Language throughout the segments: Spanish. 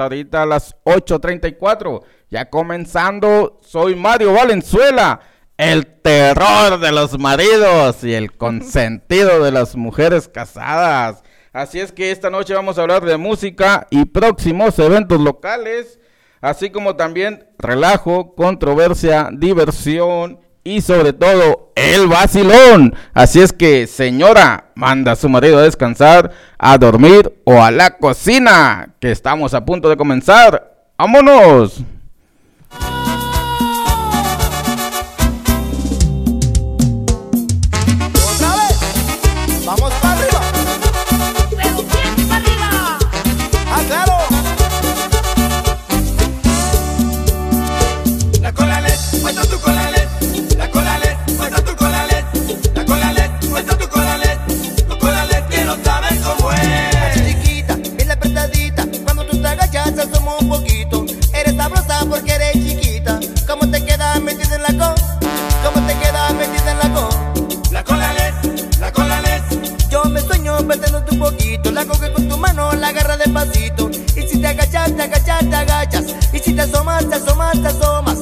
Ahorita a las 8.34, ya comenzando, soy Mario Valenzuela, el terror de los maridos y el consentido de las mujeres casadas. Así es que esta noche vamos a hablar de música y próximos eventos locales, así como también relajo, controversia, diversión y sobre todo el vacilón. Así es que, señora, manda a su marido a descansar, a dormir o a la cocina, que estamos a punto de comenzar. ¡Vámonos! Poquito. Eres sabrosa porque eres chiquita. ¿Cómo te quedas metida en la co? ¿Cómo te quedas metida en la co? La cola LED, la cola LED. Yo me sueño apretándote un poquito. La coge con tu mano, la agarra despacito. Y si te agachas, te agachas, te agachas. Y si te asomas, te asomas, te asomas.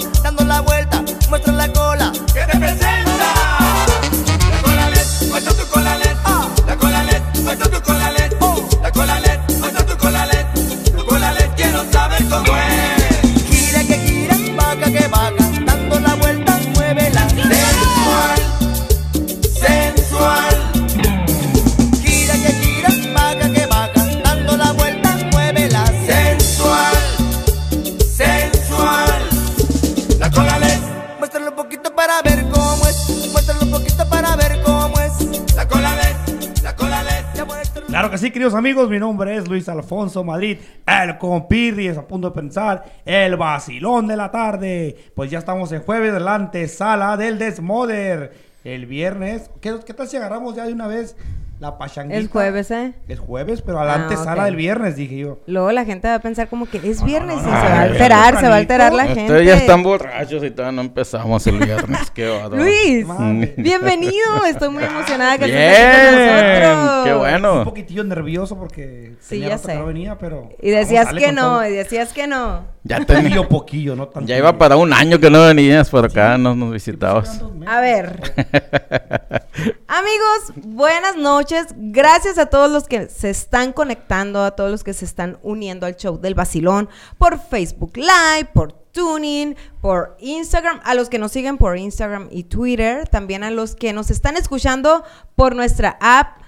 Amigos, mi nombre es Luis Alfonso Madrid, el compirri, es a punto de pensar, el vacilón de la tarde. Pues ya estamos en jueves de la antesala del Desmoder. El viernes, ¿qué, qué tal si agarramos ya de una vez la pachanguita? Es jueves, ¿eh? Es jueves, pero a la Ah, antesala ok. del viernes, dije yo. Luego la gente va a pensar como que es viernes no, y no, se no, va a no, alterar, no, se va a alterar la gente. Ustedes ya están borrachos y todavía no empezamos el viernes. Qué bárbaro. Luis, bienvenido. Estoy muy emocionada que Bien, estés aquí con nosotros. qué Un bueno. poquitillo nervioso porque Sí, tenía ya rato que sé. no venía, pero... Y decías vamos, dale que no, todo. y decías que no. Ya, tenía- Poquillo, poquillo, no tanto. ya iba para un año que no venías por acá, no nos visitabas. A ver. Amigos, buenas noches. Gracias a todos los que se están conectando, a todos los que se están uniendo al show del vacilón por Facebook Live, por Tuning, por Instagram, a los que nos siguen por Instagram y Twitter, también a los que nos están escuchando por nuestra app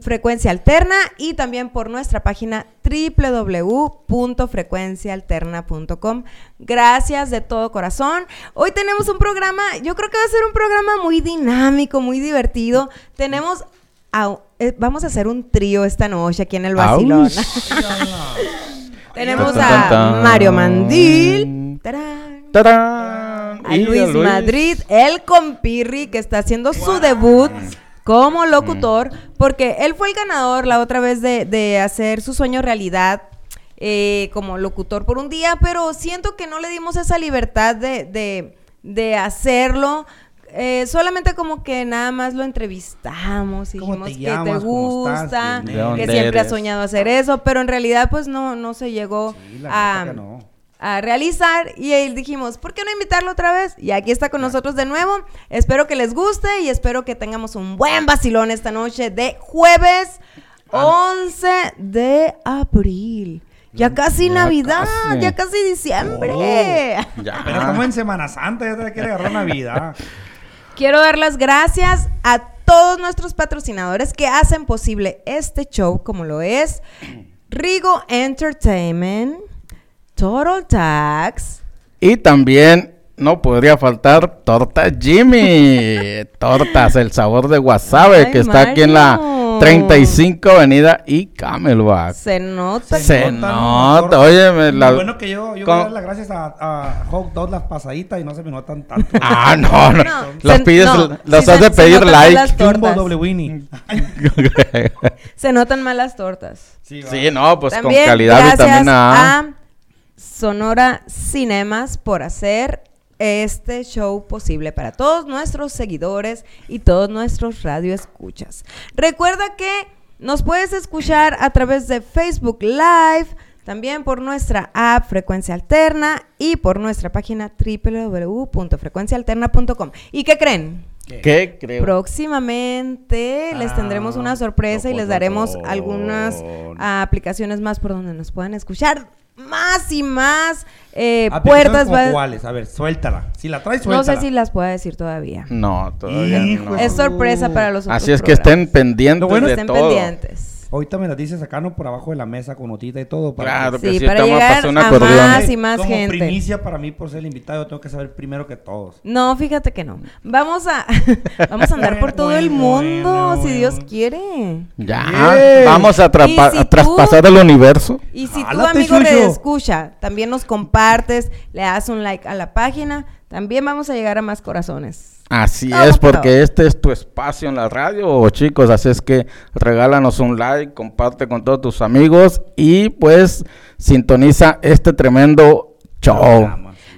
Frecuencia Alterna y también por nuestra página www.frecuenciaalterna.com. Gracias de todo corazón. Hoy tenemos un programa, yo creo que va a ser un programa muy dinámico, muy divertido. Tenemos, a- eh, vamos a hacer un trío esta noche aquí en el vacilón. Aush. tenemos a. Mario Mandil. tarán, ¡Tarán! a Luis, Madrid, el compirri, que está haciendo su debut como locutor, porque él fue el ganador la otra vez de, de hacer su sueño realidad eh, como locutor por un día, pero siento que no le dimos esa libertad de, de, de hacerlo. eh, solamente como que nada más lo entrevistamos y ¿Cómo dijimos te que te gusta, ¿Quién ¿De dónde que siempre has eres? soñado hacer eso, pero en realidad pues no, no se llegó Sí, a, no. A realizar y ahí dijimos, ¿por qué no invitarlo otra vez? Y aquí está con nosotros de nuevo. Espero que les guste y espero que tengamos un buen vacilón esta noche de jueves 11 de abril. Ya casi Ya Navidad, casi. ya casi diciembre. Ya. Pero estamos en Semana Santa, ya te quiere agarrar Navidad. Quiero dar las gracias a todos nuestros patrocinadores que hacen posible este show, como lo es Rigo Entertainment, Total Tax, Y también no podría faltar Torta Jimmy. Tortas, el sabor de wasabi, Ay, que está aquí en la Mario. 35 Avenida y Camelback. se nota. Se notan nota, óyeme, la- Lo bueno que yo, yo voy a dar las gracias a, a Hot Dog las pasaditas y no se me notan tanto. Ah, no, no. No, Los se- pides, no, los sí has se- de se pedir like. las Jumbo doble Winnie. Se notan más las tortas. Sí. Sí, no, pues También con calidad vitamina A. a Sonora Cinemas por hacer este show posible para todos nuestros seguidores y todos nuestros radioescuchas. Recuerda que nos puedes escuchar a través de Facebook Live, también por nuestra app Frecuencia Alterna y por nuestra página www.frecuencialterna.com. ¿Y qué creen? ¿Qué creo? Próximamente les tendremos una sorpresa y les daremos algunas ah, aplicaciones más por donde nos puedan escuchar más y más eh, puertas. va- cuáles? A ver, suéltala. Si la traes, no suéltala. sé si las pueda decir todavía. No, todavía Hijo no. Es sorpresa para los otros Así es que estén pendientes Lo bueno de estén todo. pendientes. Ahorita me las dices acá, ¿no? Por abajo de la mesa con notita y todo. Para Claro que- que Sí, sí, para llegar a más y más como gente. primicia para mí por ser el invitado, yo tengo que saber primero que todos. No, fíjate que no. Vamos a vamos a andar por todo el mundo, bueno, si Dios bueno. quiere. Ya, vamos a, trapa- Y si a tú- traspasar el universo. Y si tu Jálate, amigo Chucho. le escucha, también nos compartes, le das un like a la página, también vamos a llegar a más corazones. Así es, por porque este es tu espacio en la radio, chicos. Así es que regálanos un like, comparte con todos tus amigos y pues sintoniza este tremendo show.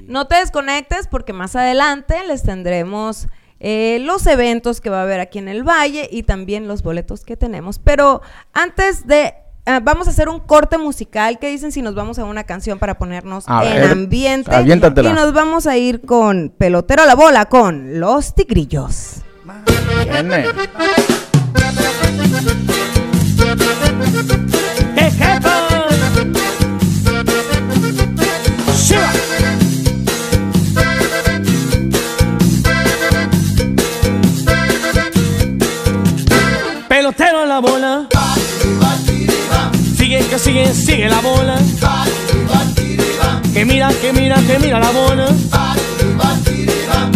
No te desconectes porque más adelante les tendremos eh, los eventos que va a haber aquí en el Valle y también los boletos que tenemos. Pero antes de... ah, vamos a hacer un corte musical. ¿Qué dicen si nos vamos a una canción para ponernos A en ver, ambiente? aviéntatela. Y nos vamos a ir con Pelotero a la Bola, con Los Tigrillos. Viene. Sigue, sigue la bola. Que mira, que mira, que mira la bola.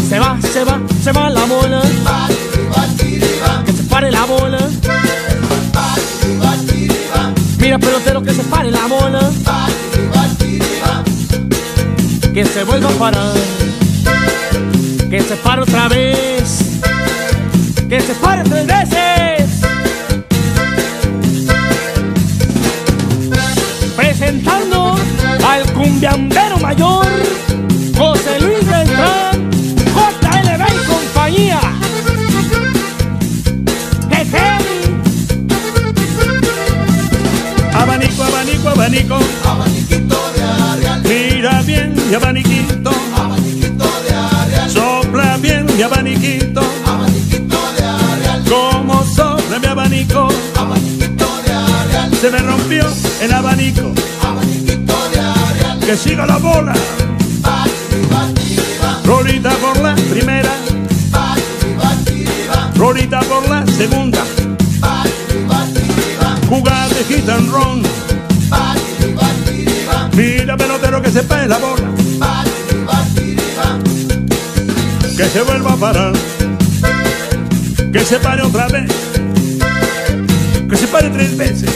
Se va, se va, se va la bola. Que se pare la bola. Mira pelotero que se pare la bola. Que se vuelva a parar. Que se pare otra vez. Que se pare tres veces. Cumbiambero mayor, José Luis Beltrán, JLB y compañía. Abanico, abanico, abanico. Abaniquito de Arial. Mira bien mi abaniquito. Abaniquito de. Sopla bien mi abaniquito. Abaniquito de. Como sopla mi abanico. Abaniquito de Arial. Se me rompió el abanico. Que siga la bola. Rolita por la primera. Rolita por la segunda. Jugar de hit and run. Mira pelotero que se pae la bola. Que se vuelva a parar. Que se pare otra vez. Que se pare tres veces.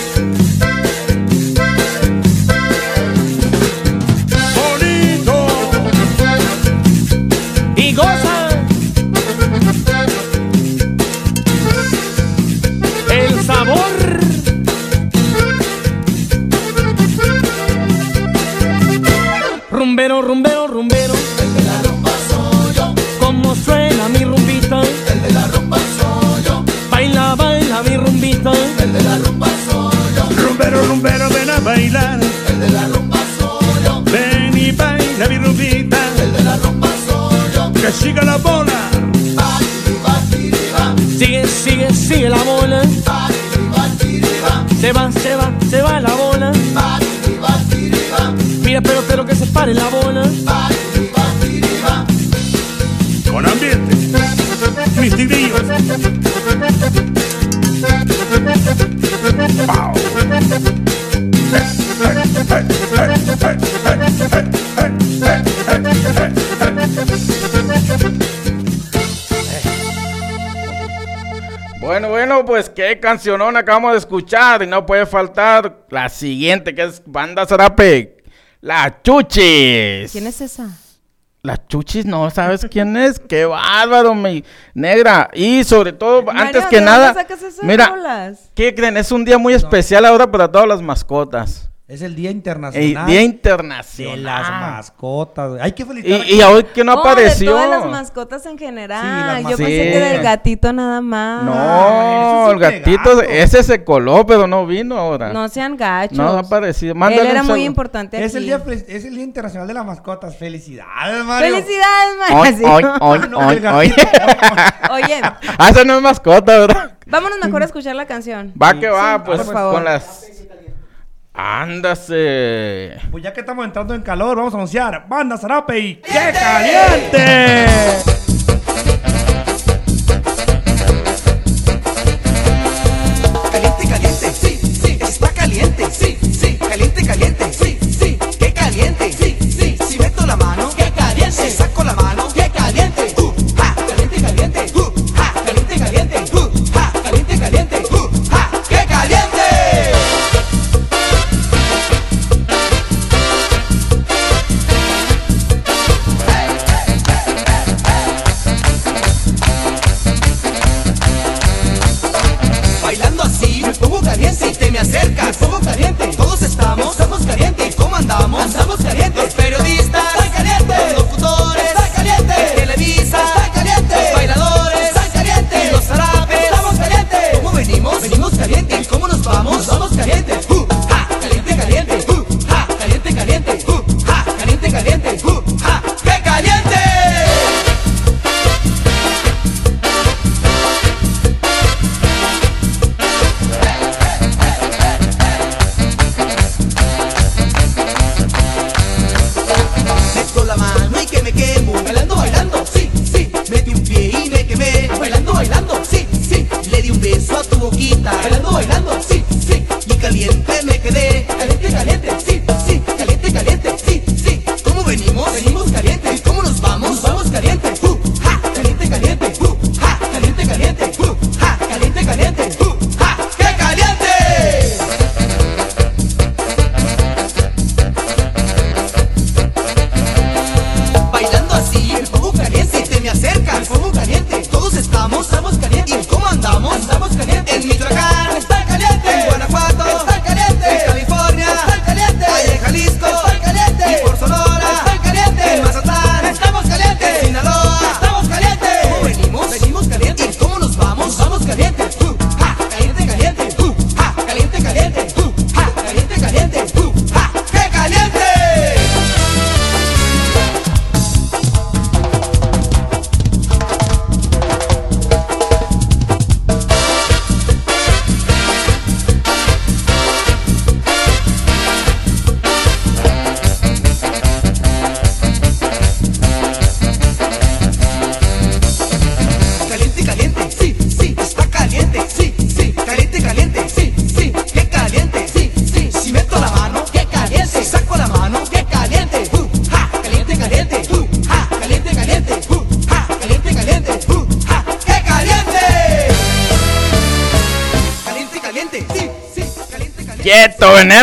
Que siga la bola. Sigue, sigue, sigue la bola. Se va, se va, se va la bola. Mira, pero, pero que se pare la bola. Con ambiente. mis tigrillos. Bueno, bueno, pues qué cancionón acabamos de escuchar y no puede faltar la siguiente que es Banda Zarape, La Chuchis. ¿Quién es esa? La Chuchis, no sabes quién es, qué bárbaro, mi negra. Y sobre todo, Mario, antes ¿de que nada, mira, rolas? ¿qué creen? Es un día muy especial ahora para todas las mascotas. Es el Día El Internacional Día de Internacional. las Mascotas. Hay que felicitar. Y, y hoy que no Oh, apareció. De todas las mascotas en general. Sí, las Yo pensé Sí. que del gatito nada más. No, Ah, el gatito, gato. ese se coló, pero no vino ahora. No sean gachos. No ha aparecido. Él Mándale era un muy importante es, el aquí. día, fel- es el Día Internacional de las Mascotas. Felicidades, Mario. ¡Felicidades, Mario! oy, oy, No, oy, el oy. Oye, Ah, esa no es mascota, ¿verdad? vámonos mejor a escuchar la canción. Va que va, pues por favor. con las. Ándase. Pues ya que estamos entrando en calor, vamos a anunciar Banda Zarape y ¡Qué caliente! Caliente,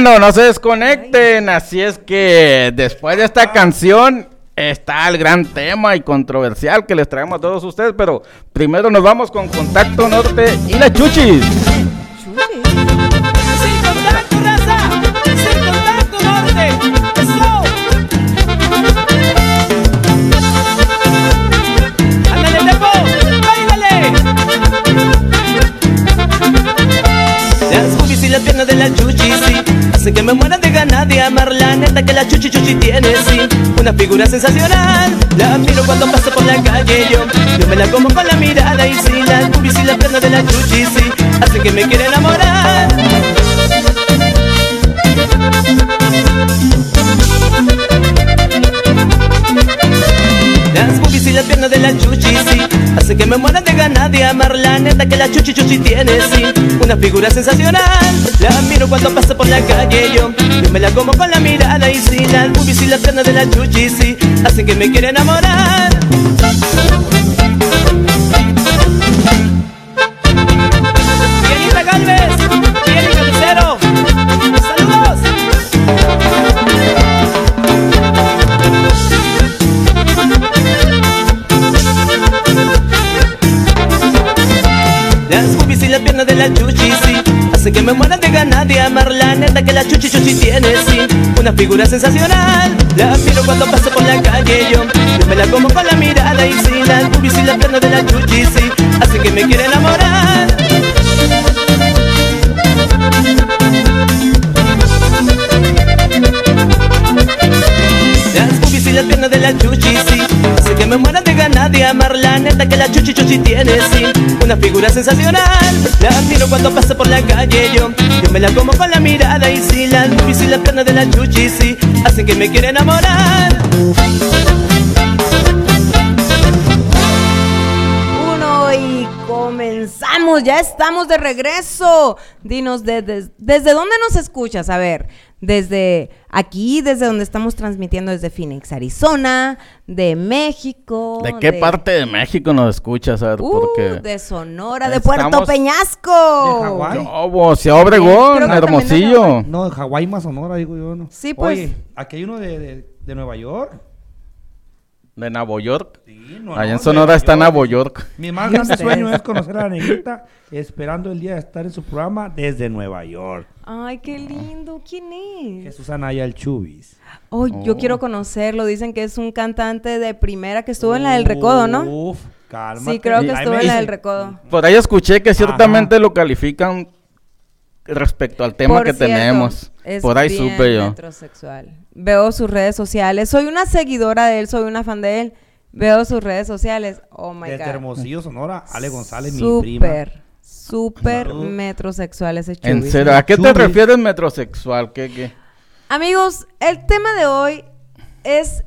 Veneno, no se desconecten. Así es que después de esta canción está el gran tema y controversial que les traemos a todos ustedes. Pero primero nos vamos con Contacto Norte y la Chuchis. La chuchi chuchi tiene, sí Una figura sensacional. La miro cuando paso por la calle yo Yo me la como con la mirada y sí Las boobies y las piernas de la chuchi, sí Hace que me quiera enamorar. Las boobies y las piernas de la chuchi, sí hace que me muera de ganas de amar la neta que la chuchi chuchi tiene, sí, una figura sensacional. La miro cuando pasa por la calle yo, yo me la como con la mirada y sí, las boobies y las piernas de la chuchi, sí, hacen que me quiera enamorar. Que me muera de ganas de amar la neta que la chuchi chuchi tiene, sí. Una figura sensacional La miro cuando paso por la calle yo. Yo me la como con la mirada y sí Las boobies y las piernas de la chuchi, sí. Hace que me quiera enamorar. Las boobies y las piernas de la chuchi, que me muera de ganas de amar la neta que la chuchi chuchi tiene, sí. Una figura sensacional La miro cuando pasa por la calle. Yo Yo me la como con la mirada y sí Las boobies y las piernas de la chuchi, sí. Hacen que me quiera enamorar. Uno y comenzamos, ya estamos de regreso. Dinos de- desde dónde nos escuchas, a ver, desde aquí, desde donde estamos transmitiendo desde Phoenix, Arizona, de México. ¿De qué parte de México nos escuchas? A ver, Uh, porque... de Sonora, de Estamos- Puerto Peñasco. De Hawái. Obregón, también de Hermosillo. No, de Hawái más Sonora, digo yo, ¿no? Sí, pues. Oye, aquí hay uno de, de, de Nueva York. De Nueva York. Sí, no, Allá no, en Sonora está. Nueva York. Mi más grande Sí. sueño es conocer a la negrita, esperando el día de estar en su programa desde Nueva York. Ay, qué lindo. ¿Quién es? Jesús Anaya Chubis. Oh, yo Oh. quiero conocerlo. Dicen que es un cantante de primera que estuvo en la del Recodo, ¿no? Uf, cálmate. Sí, creo que estuvo en la del Recodo. Por ahí escuché que ciertamente lo califican respecto al tema Por que cierto, tenemos. es Por ahí bien supe yo. metrosexual. Veo sus redes sociales. Soy una seguidora de él, soy una fan de él. Veo sus redes sociales. Oh my Desde god. Hermosillo, Sonora, Ale González, mi prima. Súper, súper metrosexual ese En chubis. serio, ¿a qué te refieres metrosexual? ¿Qué, qué? Amigos, el tema de hoy es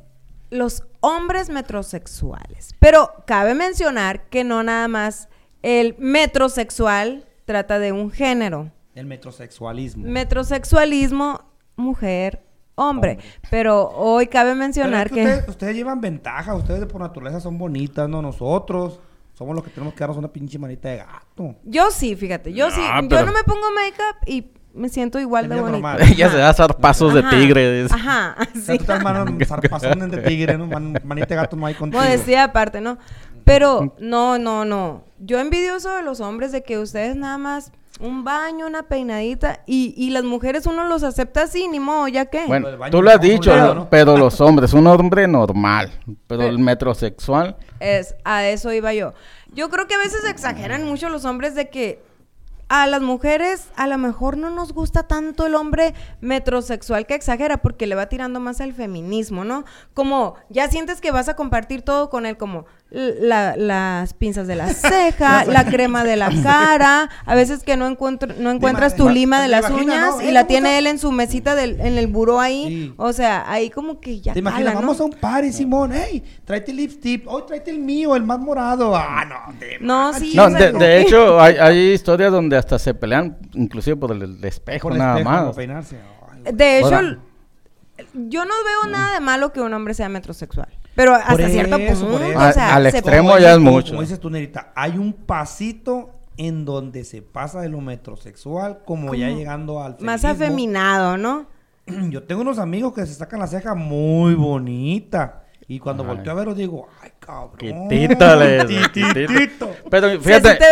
los hombres metrosexuales. Pero cabe mencionar que no nada más el metrosexual trata de un género. El metrosexualismo. Metrosexualismo, mujer, hombre. Hombre. Pero hoy cabe Pero mencionar es que... Ustedes, ustedes llevan ventaja, ustedes de por naturaleza son bonitas, no nosotros. Somos los que tenemos que darnos una pinche manita de gato. Yo sí, fíjate, yo No, sí. pero- Yo no me pongo make-up y me siento igual de bonita. Ella se da zarpazos de tigre. dice. Ajá, sí. tú zarpazón de tigre, ¿no? Man- manita de gato no hay contigo. Modestia aparte, ¿no? Pero no, no, no. Yo envidioso de los hombres de que ustedes nada más un baño, una peinadita y, y las mujeres uno los acepta así, ni modo, ya que. Bueno, tú lo has dicho, pero los hombres, un hombre normal, pero Pero- el metrosexual, Es, a eso iba yo. Yo creo que a veces exageran mucho los hombres de que a las mujeres a lo mejor no nos gusta tanto el hombre metrosexual que exagera porque le va tirando más al feminismo, ¿no? Como ya sientes que vas a compartir todo con él, como la- las pinzas de la ceja, la crema de la cara, a veces que no, encuentro, no encuentras tu ma- lima de las uñas y la tiene él en su mesita del, en el buró ahí. O sea, ahí como que ya ¿Te imaginas? cala, ¿no? Vamos a un party, Simón. Hey, tráete el lipstick. Hoy tráete el mío, el más morado. Ah, no. No, sí, No, de, hecho, hay, hay historias donde hasta se pelean, inclusive por el, el espejo, Por el nada espejo, más. como peinarse. Ay, De hecho, yo no veo nada de malo que un hombre sea metrosexual. Pero hasta Por cierto eso, punto, por eso. o sea, Al extremo Como ya es dices tú- mucho. Como dices tú, Nerita, hay un pasito en donde se pasa de lo metrosexual como ya llegando al más afeminado, ¿no? Yo tengo unos amigos que se sacan la ceja muy bonita. Y cuando Ay. volteo a verlos digo, ay, cabrón. Quitito, quitito. Pero Si fíjate, te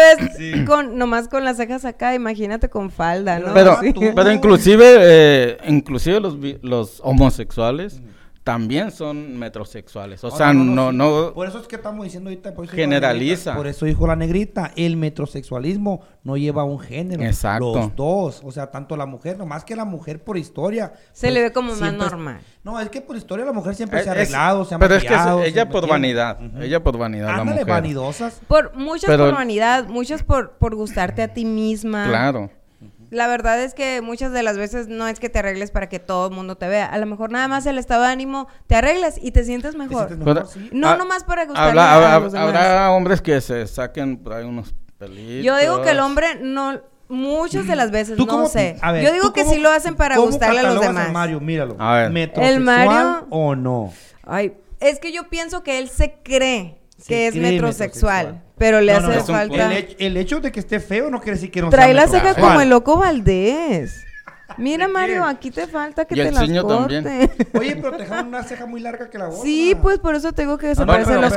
ves con, nomás con las cejas acá, imagínate con falda, ¿no? pero, Sí. pero inclusive, eh, inclusive los, vi- los homosexuales también son metrosexuales. O sea, Ahora, no, sí. no, Por eso es que estamos diciendo ahorita. Por eso la Generaliza. negrita, por eso dijo la negrita. El metrosexualismo no lleva un género. Exacto. Los dos. O sea, tanto la mujer, nomás que la mujer por historia. Se pues, le ve como más normal. No, es que por historia la mujer siempre es- se ha es- arreglado, se ha pero es que es- maquillado, se- ella ¿me por vanidad, Ujú. ella por vanidad, la Ándale, mujer. vanidosas. Por muchas Pero- por vanidad, muchas por, por gustarte a ti misma. Claro. La verdad es que muchas de las veces no es que te arregles para que todo el mundo te vea. A lo mejor nada más el estado de ánimo te arreglas y te sientes mejor. sientes mejor, Pero- sí. No, Ah, nomás para gustarle Habla- a habrá, los demás. habrá hombres que se saquen por ahí unos pelitos. Yo digo que el hombre no, muchas de las veces, ¿Tú no cómo- sé. a ver, Yo digo ¿tú que cómo- sí lo hacen para gustarle a los demás. Mario, míralo. A ver. ¿Metrosexual Mario- o no? Ay, es que yo pienso que él se cree que es metrosexual, metrosexual. pero le No, hace no. Falta. El, hecho, el hecho de que esté feo no quiere decir que no Trae sea la ceja como el loco Valdés. Mira, Mario, aquí te falta que Y te el las ciño corte. también. Oye, pero te dejaron una ceja muy larga que la otra. Sí, pues por eso te digo que loco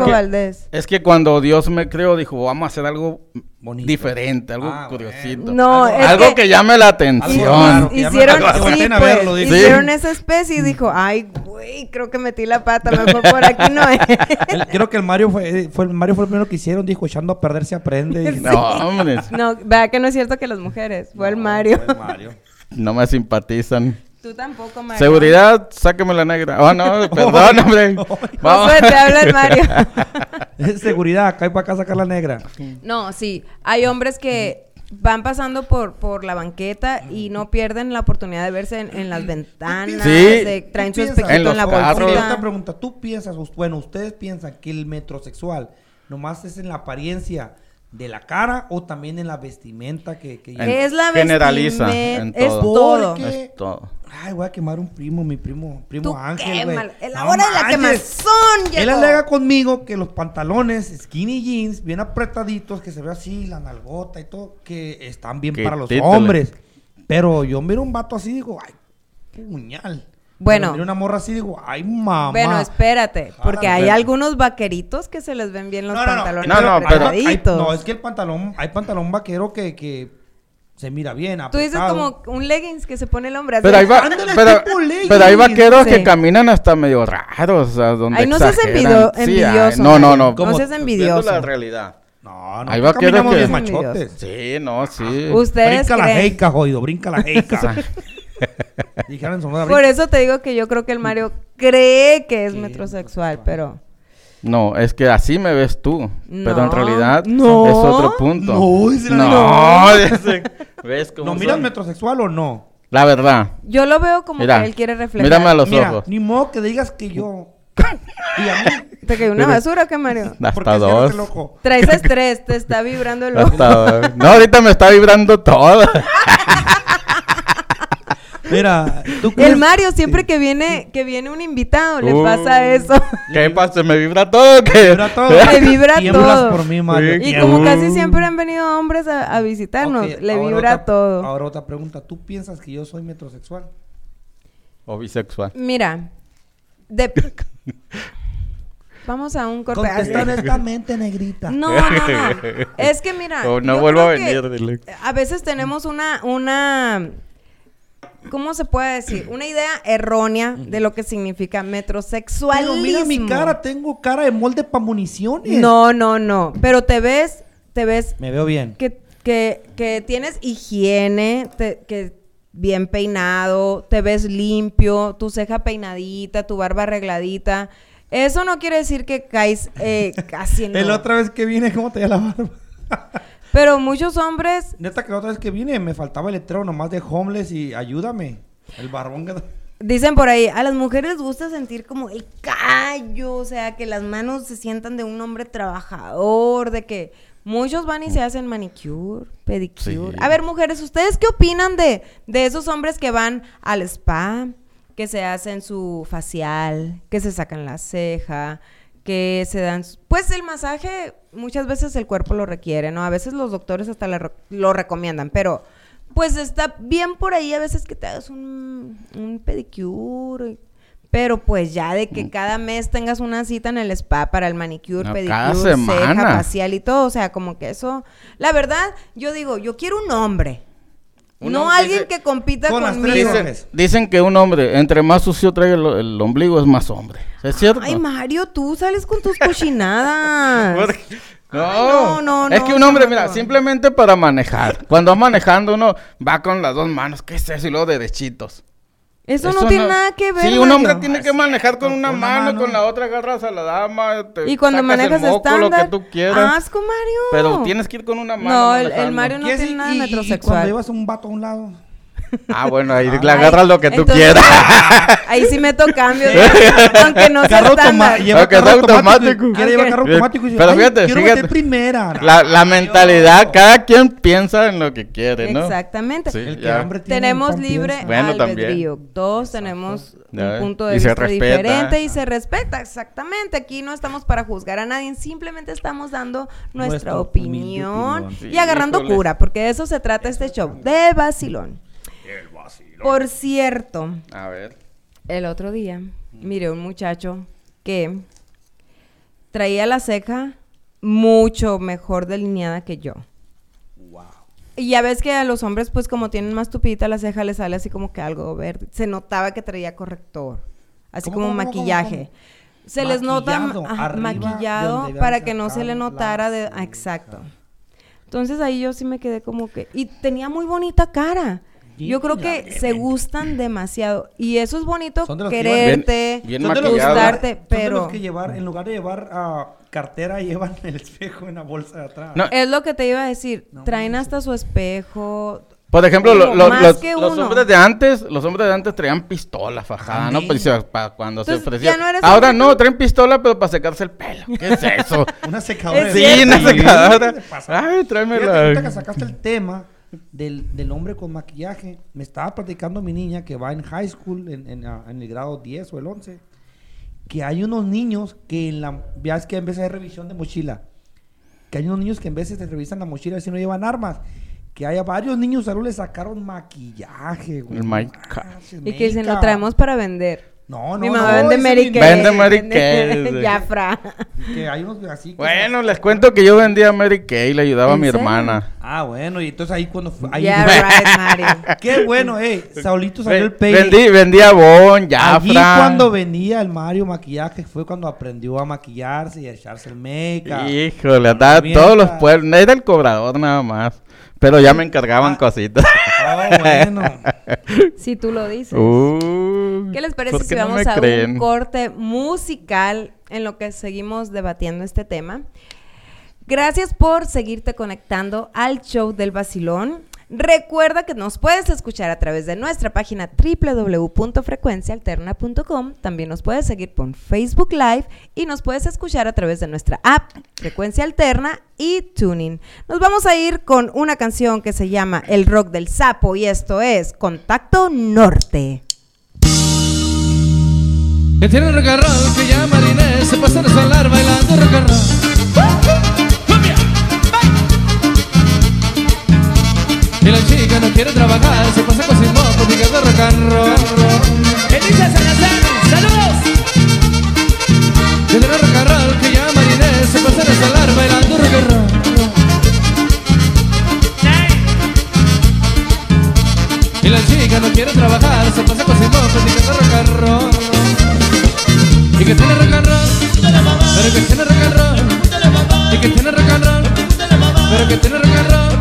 pero- Valdés. Es que cuando Dios me creó, dijo, vamos a hacer algo Bonito. diferente, algo Ah, curiosito. No, Algo- es algo que- que, llame la atención. Hicieron, sí, pues, verlo, esa especie y dijo, ay, güey, creo que metí la pata, mejor por aquí no es. El- creo que el Mario fue, fue, el Mario fue el primero que hicieron, dijo, echando a perder se aprende. Y- No, hombre, No, vea que no es cierto que las mujeres, fue el Mario. Fue el Mario. No me simpatizan. Tú tampoco, Mario. Seguridad, sáqueme la negra. Oh, no, perdón, hombre. Vamos. Josué, te habla el Mario. Es seguridad, acá y para acá sacar la negra. No, sí, hay hombres que van pasando por, por la banqueta y no pierden la oportunidad de verse en, en las ventanas, Sí. de- traen su espejito En los en la bolsita. otra pregunta, ¿tú piensas, bueno, ustedes piensan que el metrosexual nomás es en la apariencia de la cara o también en la vestimenta que, que En- Es la generaliza vestimenta, en es todo. Porque- Es todo. Ay, voy a quemar un primo, mi primo, primo Tú Ángel, güey. la No hora de la manches. quemazón Él alega conmigo que los pantalones skinny jeans, bien apretaditos, que se ve así, la nalgota y todo, que están bien Que para los hombres. Pero yo miro un vato así y digo, ay, puñal. Bueno. Pero una morra así digo, ay, mamá. Bueno, espérate, porque hay algunos vaqueritos que se les ven bien los No, no, no. pantalones No, no, pero- Hay- no, es que el pantalón, hay pantalón vaquero que, que se mira bien. Tú dices apretado. como un leggings que se pone el hombre así. Pero hay, va- pero, pero hay vaqueros Sí. que caminan hasta medio raros, o sea, donde Ay, no seas exageran. envidio- Sí, ay, envidioso, no, no, no. No como seas viendo envidioso. la realidad. No, no, vaqueros caminamos que- machotes. Sí, no, sí. Ustedes Brinca la creen. heica, jodido, brinca la heica. Dijeron Sonora, Por eso te digo que yo creo que el Mario cree que es metrosexual, pero No, es que así me ves tú. Pero en No. realidad No. es otro punto. No, la No, dice- ¿ves cómo ¿No miras metrosexual o no? La verdad. yo lo veo como Mira, que él quiere reflejar. mírame a los Mira, ojos. ni modo que digas que yo. y a mí. ¿Te cayó una basura o qué, Mario? Hasta dos. loco. Traes estrés, te está vibrando el ojo. Hasta dos. No, ahorita me está vibrando todo. Mira, ¿tú crees? El Mario, siempre que viene, que viene un invitado, le Uh. pasa eso. ¿Qué pasa? ¿Me vibra todo? ¿Qué? Vibra todo. Le vibra todo. por mí, Mario. Sí. Y como Uh. casi siempre han venido hombres a, a visitarnos, le vibra otra- todo. Ahora otra pregunta. ¿Tú piensas que yo soy metrosexual? O bisexual. Mira, de... vamos a un corte. Contesta honestamente, negrita. No, no, no. Es que mira. O no vuelvo a que venir, dile. A veces tenemos una, una, ¿cómo se puede decir? Una idea errónea de lo que significa metrosexualismo. Pero mira mi cara, tengo cara de molde para municiones. No, no, no. Pero te ves, te ves Me veo bien. que, que, que tienes higiene, te- que bien peinado, te ves limpio, tu ceja peinadita, tu barba arregladita. Eso no quiere decir que caes eh, casi en El otra vez que vine, ¿cómo te la barba? Pero muchos hombres Neta que la otra vez que vine me faltaba el letrero nomás de homeless y ayúdame. El barbón que... Dicen por ahí, a las mujeres les gusta sentir como el callo, o sea, que las manos se sientan de un hombre trabajador, de que muchos van y se hacen manicure, pedicure. Sí. A ver, mujeres, ¿ustedes qué opinan de, de esos hombres que van al spa, que se hacen su facial, que se sacan la ceja, que se dan... Pues el masaje muchas veces el cuerpo lo requiere, ¿no? A veces los doctores hasta lo recomiendan, pero pues está bien por ahí a veces que te hagas un, un pedicure. Pero pues ya de que cada mes tengas una cita en el spa para el manicure, No, pedicure, ceja, facial y todo. O sea, como que eso... La verdad, yo digo, yo quiero un hombre. No alguien dice- que compita Con las conmigo. tres Dicen, que un hombre, entre más sucio traiga el, el ombligo, es más hombre. ¿Es cierto? Ay, Mario, tú sales con tus cochinadas. No, Ay, no, no, es que no, un hombre, no, mira, no. simplemente para manejar. Cuando va manejando uno va con las dos manos, ¿qué es eso? Y luego derechitos. Eso, no tiene nada que ver. Sí, un hombre Mario. tiene que manejar con una una mano, mano. con la otra agarras a la dama. te Y cuando sacas el manejas moco, lo que estándar. tú quieras. Asco, Mario. Pero tienes que ir con una mano. No, el, el. Mario no ¿Qué tiene nada y- metrosexual. Y cuando llevas un vato a un lado. Ah, bueno, ahí le Ay, agarras lo que tú entonces, quieras. Ahí sí meto cambios. Aunque no sea Carro estándar. automático. Lleva Aunque carro sea automático. automático. Quiere llevar carro Bien. automático y dice, Pero "Ay, fíjate, quiero fíjate. meter primera. La, la mentalidad, cada quien piensa en lo que quiere, ¿no? Exactamente. Sí, El que ya. hambre tiene, Tenemos libre. Bueno, albedrío. Todos tenemos Ya un punto de Y vista respeta. diferente y se respeta. Exactamente. Aquí no estamos para juzgar a nadie. Simplemente estamos dando nuestra opinión, y agarrando híjole. cura, porque de eso se trata este show. De vacilón. Por cierto, A ver. el otro día miré un muchacho que traía la ceja mucho mejor delineada que yo. Y ya ves que a los hombres, pues como tienen más tupidita la ceja, les sale así como que algo verde. Se notaba que traía corrector, así ¿Cómo, como cómo, maquillaje. cómo? Se les nota Maquillado, para que no se le notara de... ah, exacto. Entonces ahí yo sí me quedé como que... Y tenía muy bonita cara. Yo creo que se gustan demasiado. Y eso es bonito, Son de los que quererte, Bien- bien Son de los que maquillado. gustarte, de pero... los que llevar, en lugar de llevar ah, cartera, llevan el espejo en la bolsa de atrás. No, Es lo que te iba a decir. Traen hasta su espejo. Por ejemplo, lo- lo- los, los hombres de antes, los hombres de antes traían pistola fajada, ¿no? Pues se- pa- cuando Entonces, se ofrecía. no Ahora no, traen pistola, pero para secarse el pelo. ¿Qué es eso? Una secadora. Sí, una secadora. Ay, tráeme Fíjate, ahorita que la. sacaste el tema del, del hombre con maquillaje, me estaba platicando mi niña que va en high school, en, en, ah, en el grado 10 o el 11, que hay unos niños que en la... Ya es que en vez de revisión de mochila, que hay unos niños que en vez de revisan la mochila si no llevan armas, que hay a varios niños salud le sacaron maquillaje, güey. Y que dicen, lo traemos para vender. No, no, Mi no, mamá vende ese Mary Kay. Vende Mary Kay. Jafra. Que hay unos así. que- Bueno, les cuento que yo vendía Mary Kay, le ayudaba a ¿En mi serio? hermana. Ah, bueno, y entonces ahí cuando fue... ahí- Yeah, right, Mario. Qué bueno, eh. Saulito salió el peine. vendí, vendía Bon, Allí Jafra. cuando venía el Mario maquillaje fue cuando aprendió a maquillarse y a echarse el make Híjole, andaba todos los pueblos. Era el cobrador nada más. Pero ya me encargaban Ah. cositas. Oh, bueno. Si tú lo dices. Uh, ¿Qué les parece ¿por si no vamos a creen? un corte musical en lo que seguimos debatiendo este tema? Gracias por seguirte conectando al show del vacilón. Recuerda que nos puedes escuchar a través de nuestra página www.frecuencialterna.com. También nos puedes seguir por Facebook Live y nos puedes escuchar a través de nuestra app Frecuencia Alterna y Tuning. Nos vamos a ir con una canción que se llama El Rock del Sapo y esto es Contacto Norte. Que tiene rock and roll, que ya marinés se pasa a solar bailando rock and roll. Y la chica no quiere trabajar, se pasa moco, picando rock and roll. Elisa Salazar, saludos. Que tiene rock and roll, que ya marinés se pasa a solar bailando rock and roll. Y la chica no quiere trabajar, se pasa moco, picando rock and roll. Que tiene rock que tiene rock and que tiene rock and que tiene rock.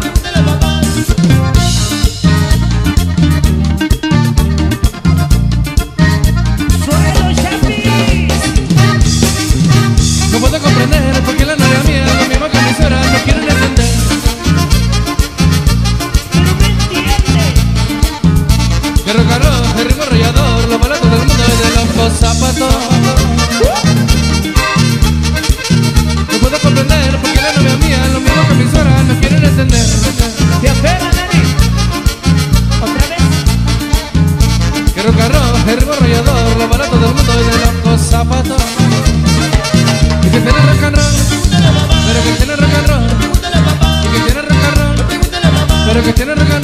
Pero que tiene rock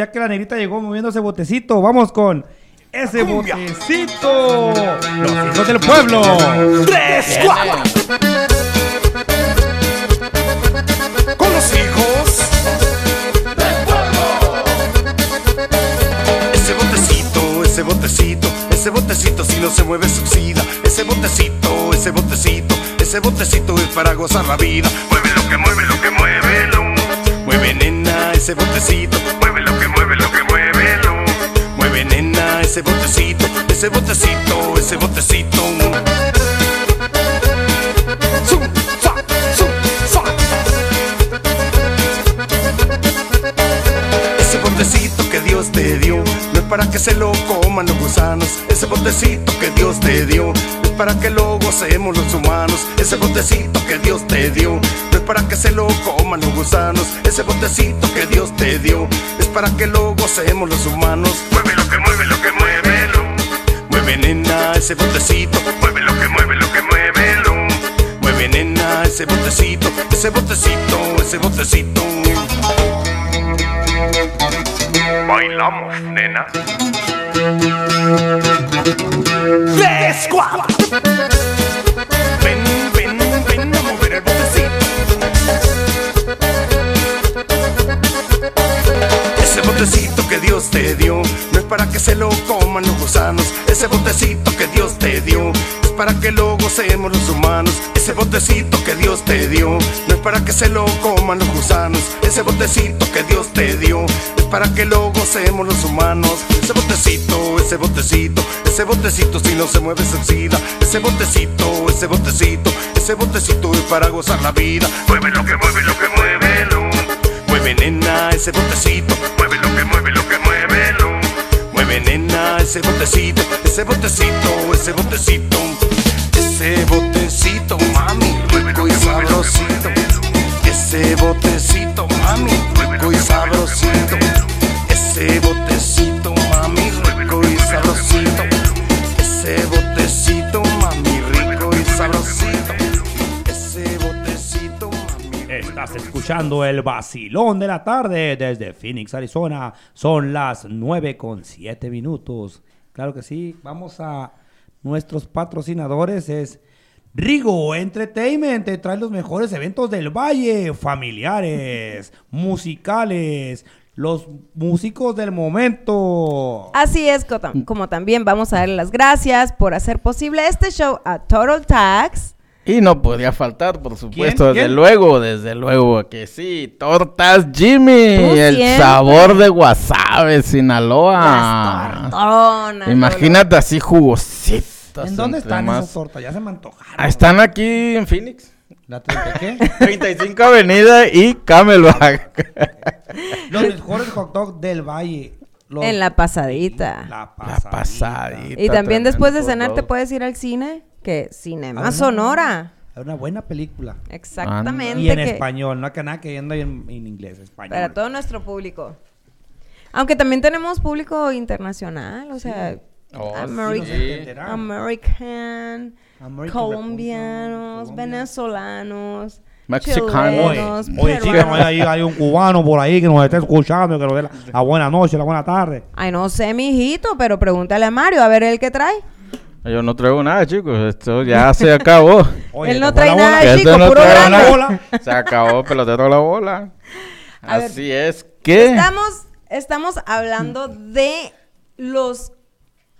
Ya que la negrita llegó moviendo ese botecito, vamos con ese botecito. Los hijos del pueblo. Tres, cuatro. Con los hijos del pueblo. Ese botecito, ese botecito, ese botecito si no se mueve se oxida. Ese botecito, ese botecito, ese botecito es para gozar la vida. Mueve lo que mueve, lo que mueve, lo. Ese botecito. Mueve lo que mueve, lo que mueve, lo. Mueve nena, ese botecito, ese botecito, ese botecito. Ese botecito que Dios te dio no es para que se lo coman los gusanos. Ese botecito que Dios te dio para que lo gocemos los humanos. Ese botecito que Dios te dio no es para que se lo coman los gusanos. Ese botecito que Dios te dio es para que lo gocemos los humanos. Mueve lo que mueve, lo que mueve, lo. Mueve nena ese botecito. Mueve lo que mueve, lo que mueve, lo. Mueve nena ese botecito, ese botecito, ese botecito. Bailamos, nena. Tres. Ven, ven, ven a mover el botecito. Ese botecito que Dios te dio no es para que se lo coman los gusanos. Ese botecito que Dios te dio es para que lo gocemos los humanos. Ese botecito que Dios te dio no es para que se lo coman los gusanos. Ese botecito que Dios te dio para que lo gocemos los humanos. Ese botecito, ese botecito, ese botecito si no se mueve se oxida. Ese botecito, ese botecito, ese botecito es para gozar la vida. Mueve lo que mueve, lo que mueve, lo. Mueve nena ese botecito, mueve lo que mueve, lo que mueve, lo. Mueve nena ese botecito, ese botecito, ese botecito. Ese botecito, mami, rico y sabrosito. Ese botecito, mami, rico y sabrosito. Ese botecito, mami, rico y sabrosito. Ese botecito, mami, rico y sabrosito. Ese botecito, mami. Estás escuchando el vacilón de la tarde desde Phoenix, Arizona. Son las 9 con 7 minutos. Claro que sí. Vamos a nuestros patrocinadores. Es Rigo Entertainment. Te trae los mejores eventos del valle. Familiares, musicales. Los músicos del momento. Así es, como también vamos a darle las gracias por hacer posible este show a Total Tax. Y no podría faltar, por supuesto, desde ¿Quién? luego, desde luego que sí. Tortas Jimmy, el siempre. sabor de Guasave, Sinaloa. Las tortonas, Imagínate así ¿En dónde están más. esas tortas? Ya se me antojaron. Ah, Están aquí en Phoenix. ¿La treinta qué? 35 Avenida y Camelback. Los mejores hot dogs del valle. Los- En la pasadita. La La pasadita. Y también después de cenar te puedes ir al cine, que Cinema no. Sonora. Es una buena película. Exactamente. Y en que- español, no que nada que yendo ahí en, en inglés, español. Para todo nuestro público. Aunque también tenemos público internacional, o sea, Oh, Ameri- sí. American, American colombianos, venezolanos, Mexicanos. Oye, no hay, hay un cubano por ahí que nos está escuchando, que nos dé la, la buena noche, la buena tarde. Ay, no sé, mijito, pero pregúntale a Mario a ver el que trae. Yo no traigo nada, chicos. Esto ya se acabó. Oye, Él no ¿te fue trae la bola? nada, Esto chico, no puro trae grande. nada. bola. Se acabó pelotero la bola. A ver. Así es que. Estamos, estamos hablando de los...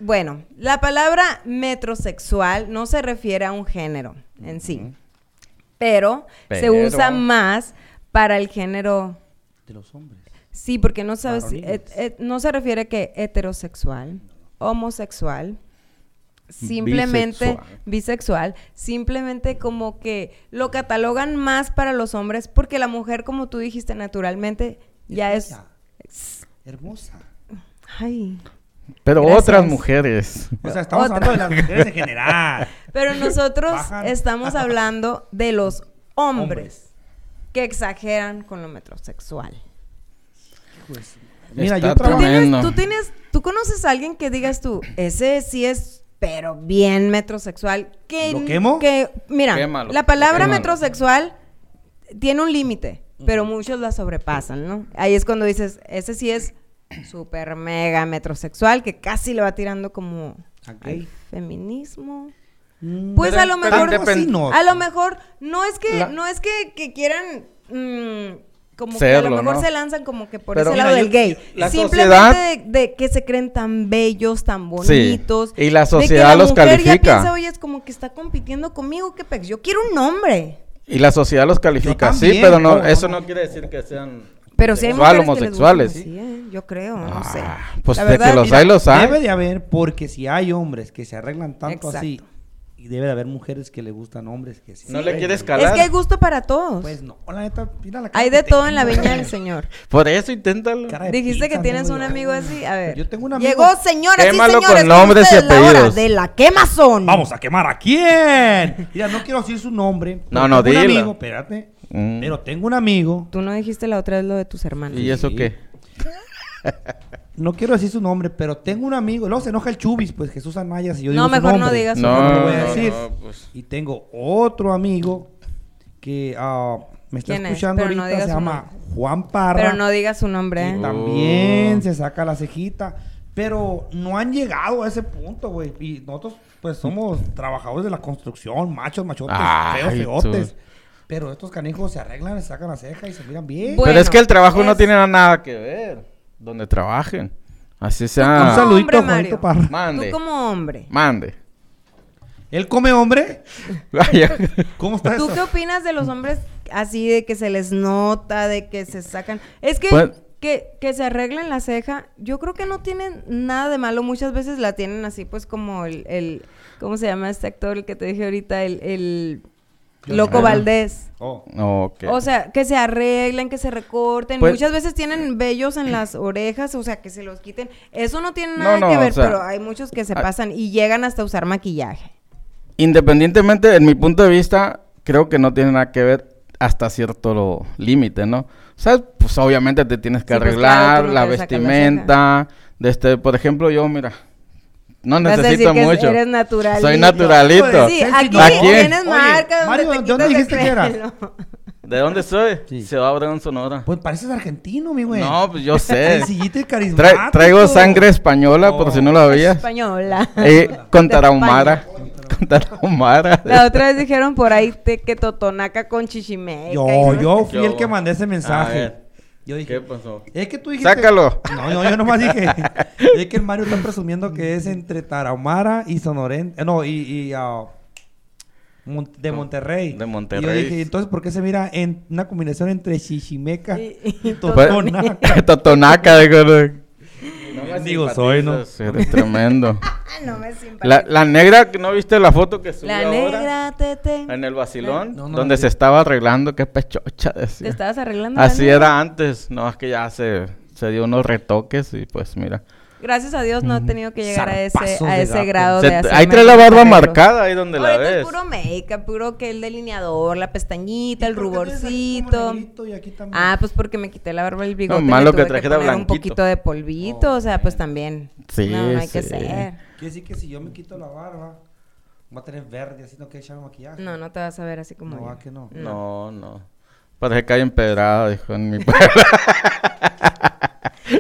Bueno, la palabra metrosexual no se refiere a un género en sí, pero, se usa más para el género... De los hombres. Sí, porque no sabes, no se refiere que heterosexual, homosexual, simplemente Bisexual. bisexual. simplemente como que lo catalogan más para los hombres porque la mujer, como tú dijiste, naturalmente ya es... bella, Hermosa. Ay. Pero Gracias. otras mujeres. O sea, estamos Otra. hablando de las mujeres en general. Pero nosotros Bajan. estamos hablando de los hombres, Hombres. que exageran con lo metrosexual. Mira, Está yo ¿Tú tienes, tú tienes, tú conoces a alguien que digas tú, ese sí es, pero bien metrosexual. Que, ¿Lo quemo? Que, mira, Quémalo, la palabra quémalo. metrosexual tiene un límite. pero muchos la sobrepasan, ¿no? Ahí es cuando dices, ese sí es súper mega metrosexual, que casi le va tirando como al feminismo. Mm, Pues a lo mejor, a lo mejor no es que, La- no es que, que quieran mm, como que a Serlo, lo mejor ¿no? se lanzan como que por Pero ese mira, lado yo- del gay. la Simplemente sociedad- de, de que se creen tan bellos, tan Sí, bonitos. y la de que sociedad los mujer califica. Ya piensa, oye, es como que está compitiendo conmigo, qué pex. Yo quiero un hombre. Y la sociedad los califica, sí, pero no, no, eso no quiere decir que sean Pero sí hay sexual, mujeres que les homosexuales. así, ¿eh? Yo creo, no sé. Ah, pues La de verdad, que los mira, hay, los hay. Debe de haber, porque si hay hombres que se arreglan tanto Exacto. así, y debe de haber mujeres que le gustan hombres que se No le quieres Es calar. que hay gusto para todos. Pues no, la neta, mira la cara hay de todo en la viña del Señor. Por eso inténtalo. Cara de Dijiste que tienes un amigo así. A ver. Yo tengo un amigo- Llegó, y Quémalo señores. con nombres y apellidos. de la quemazón. Vamos a quemar a quién. Mira, no quiero decir su nombre. No, no, dilo. amigo, espérate. Mm. Pero tengo un amigo, Tú no dijiste la otra vez lo de tus hermanos. ¿Y eso Sí. qué? no quiero decir su nombre, pero tengo un amigo. Luego se enoja el Chubis, pues Jesús Anaya, si yo No, digo su mejor no nombre. digas su No, No, nombre. voy a no, decir. no, pues. Y tengo otro amigo que ah, me está escuchando no ahorita, se su llama nombre. Juan Parra. Pero no digas su nombre, ¿eh? Y Oh. también se saca la cejita. Pero no han llegado a ese punto, güey. Y nosotros, pues, somos trabajadores de la construcción, machos, machotes, Ay, feos, feotes. tú. Pero estos canijos se arreglan, se sacan la ceja y se miran bien. Bueno, pero es que el trabajo no es- tiene nada que ver. Donde trabajen. Así Un sea. saludito hombre, a Juanito Mario. Parra. Mande. Tú como hombre. Mande. ¿Él come hombre? Vaya. ¿Cómo está ¿Tú eso? qué opinas de los hombres así de que se les nota, de que se sacan? Es que Pues- que, que se arreglen la ceja, yo creo que no tienen nada de malo. Muchas veces la tienen así, pues como el, el ¿cómo se llama este actor el que te dije ahorita? El, el Loco. Valdés. Oh. Ok. O sea, que se arreglen, que se recorten. Pues- Muchas veces tienen vellos en las orejas, o sea, que se los quiten. Eso no tiene nada no, que o ver, sea, pero hay muchos que se ah- pasan y llegan hasta usar maquillaje. Independientemente, en mi punto de vista, creo que no tiene nada que ver hasta cierto límite, ¿no? O sea, pues obviamente te tienes que Sí, pues, arreglar claro, la vestimenta. de este, por ejemplo, yo, mira, no Vas a necesito decir que mucho. eres naturalito. Soy naturalito. Sí, Sensi, aquí tienes marca donde Mario, te ¿de quitas dónde dijiste que eras? ¿De dónde soy? Sí. Se va a Obregón, Sonora. Pues pareces argentino, mi güey. no, pues yo sé. Sencillito y Tra- carismático. traigo sangre española, por si no lo veías. Española. Eh, con Tarahumara. Con Tarahumara. La otra vez dijeron por ahí te- que Totonaca con Chichimeca. Yo, no yo fui Yo- el que mandé ese A mensaje. Yo dije, ¿Qué pasó? es que tú dijiste... Sácalo. No, no, yo nomás dije. es que el Mario está presumiendo que es entre Tarahumara y Sonoren. eh, No, y... y, ah, Mon- de Monterrey. De Y Monterrey. yo dije, entonces, ¿por qué se mira en una combinación entre Chichimeca Y- y, y Totonaca? Totonaca, digo. Me Digo, soy, ¿no? Eres tremendo. Ah, no me. La, la negra, que ¿no viste la foto que subió La ahora? negra tete. En el vacilón, No, no donde se estaba arreglando, qué pechocha ¿Te decía. estabas arreglando? la Así era antes, no, es que ya se, se dio unos retoques y pues mira. Gracias a Dios no he tenido que llegar a ese, a ese grado de hacerme ahí trae la barba marcada, ahí donde la es ves. puro make puro que el delineador, la pestañita, el ¿Y por qué tienes aquí como ruborcito. negrito y aquí también? Ah, pues porque me quité la barba y el bigote. No, malo que trajera poner un poquito de polvito, o sea, pues también. Sí, No, no hay que ser. Quiere decir que si yo me quito la barba, voy a tener verde, así no que echarme maquillaje. No, no te vas a ver así como No, yo. ¿a que no? No, no. Parece que hay empedrada, dijo en mi pueblo.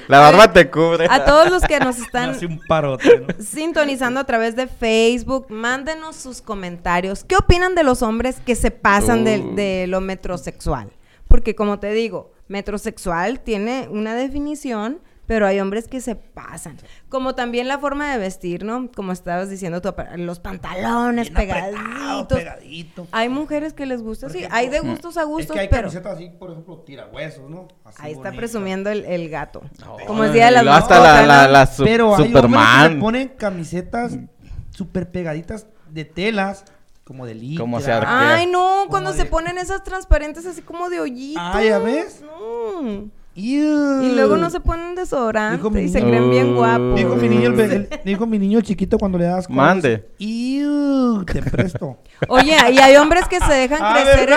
la barba te cubre. A todos los que nos están hace un parote, ¿no? sintonizando a través de Facebook, mándenos sus comentarios. ¿Qué opinan de los hombres que se pasan de, Uh. de lo metrosexual? Porque como te digo, metrosexual tiene una definición, pero hay hombres que se pasan. Como también la forma de vestir, ¿no? Como estabas diciendo tú, los pantalones Bien apretado, pegaditos. pegadito. Hay mujeres que les gusta, sí. Hay de gustos a Es gustos, que hay pero camisetas así, por ejemplo, tirahuesos, ¿no? Así ahí está presumiendo el, el gato. No, Como es día de las luego hasta la, la, ¿no? la su- Pero hay hombres que Superman. se ponen camisetas súper pegaditas de telas, como de licra. Como se Ay, no, cuando se ponen esas transparentes así como de hoyitos. Ah, ¿ya ves? No. Y luego no se ponen desodorante Dijo mi y se creen bien guapos. Dijo mi niño, el, be- el- dijo mi niño chiquito cuando le das cosas, Mande. Te presto. Oye, y hay hombres que se dejan Ah, crecer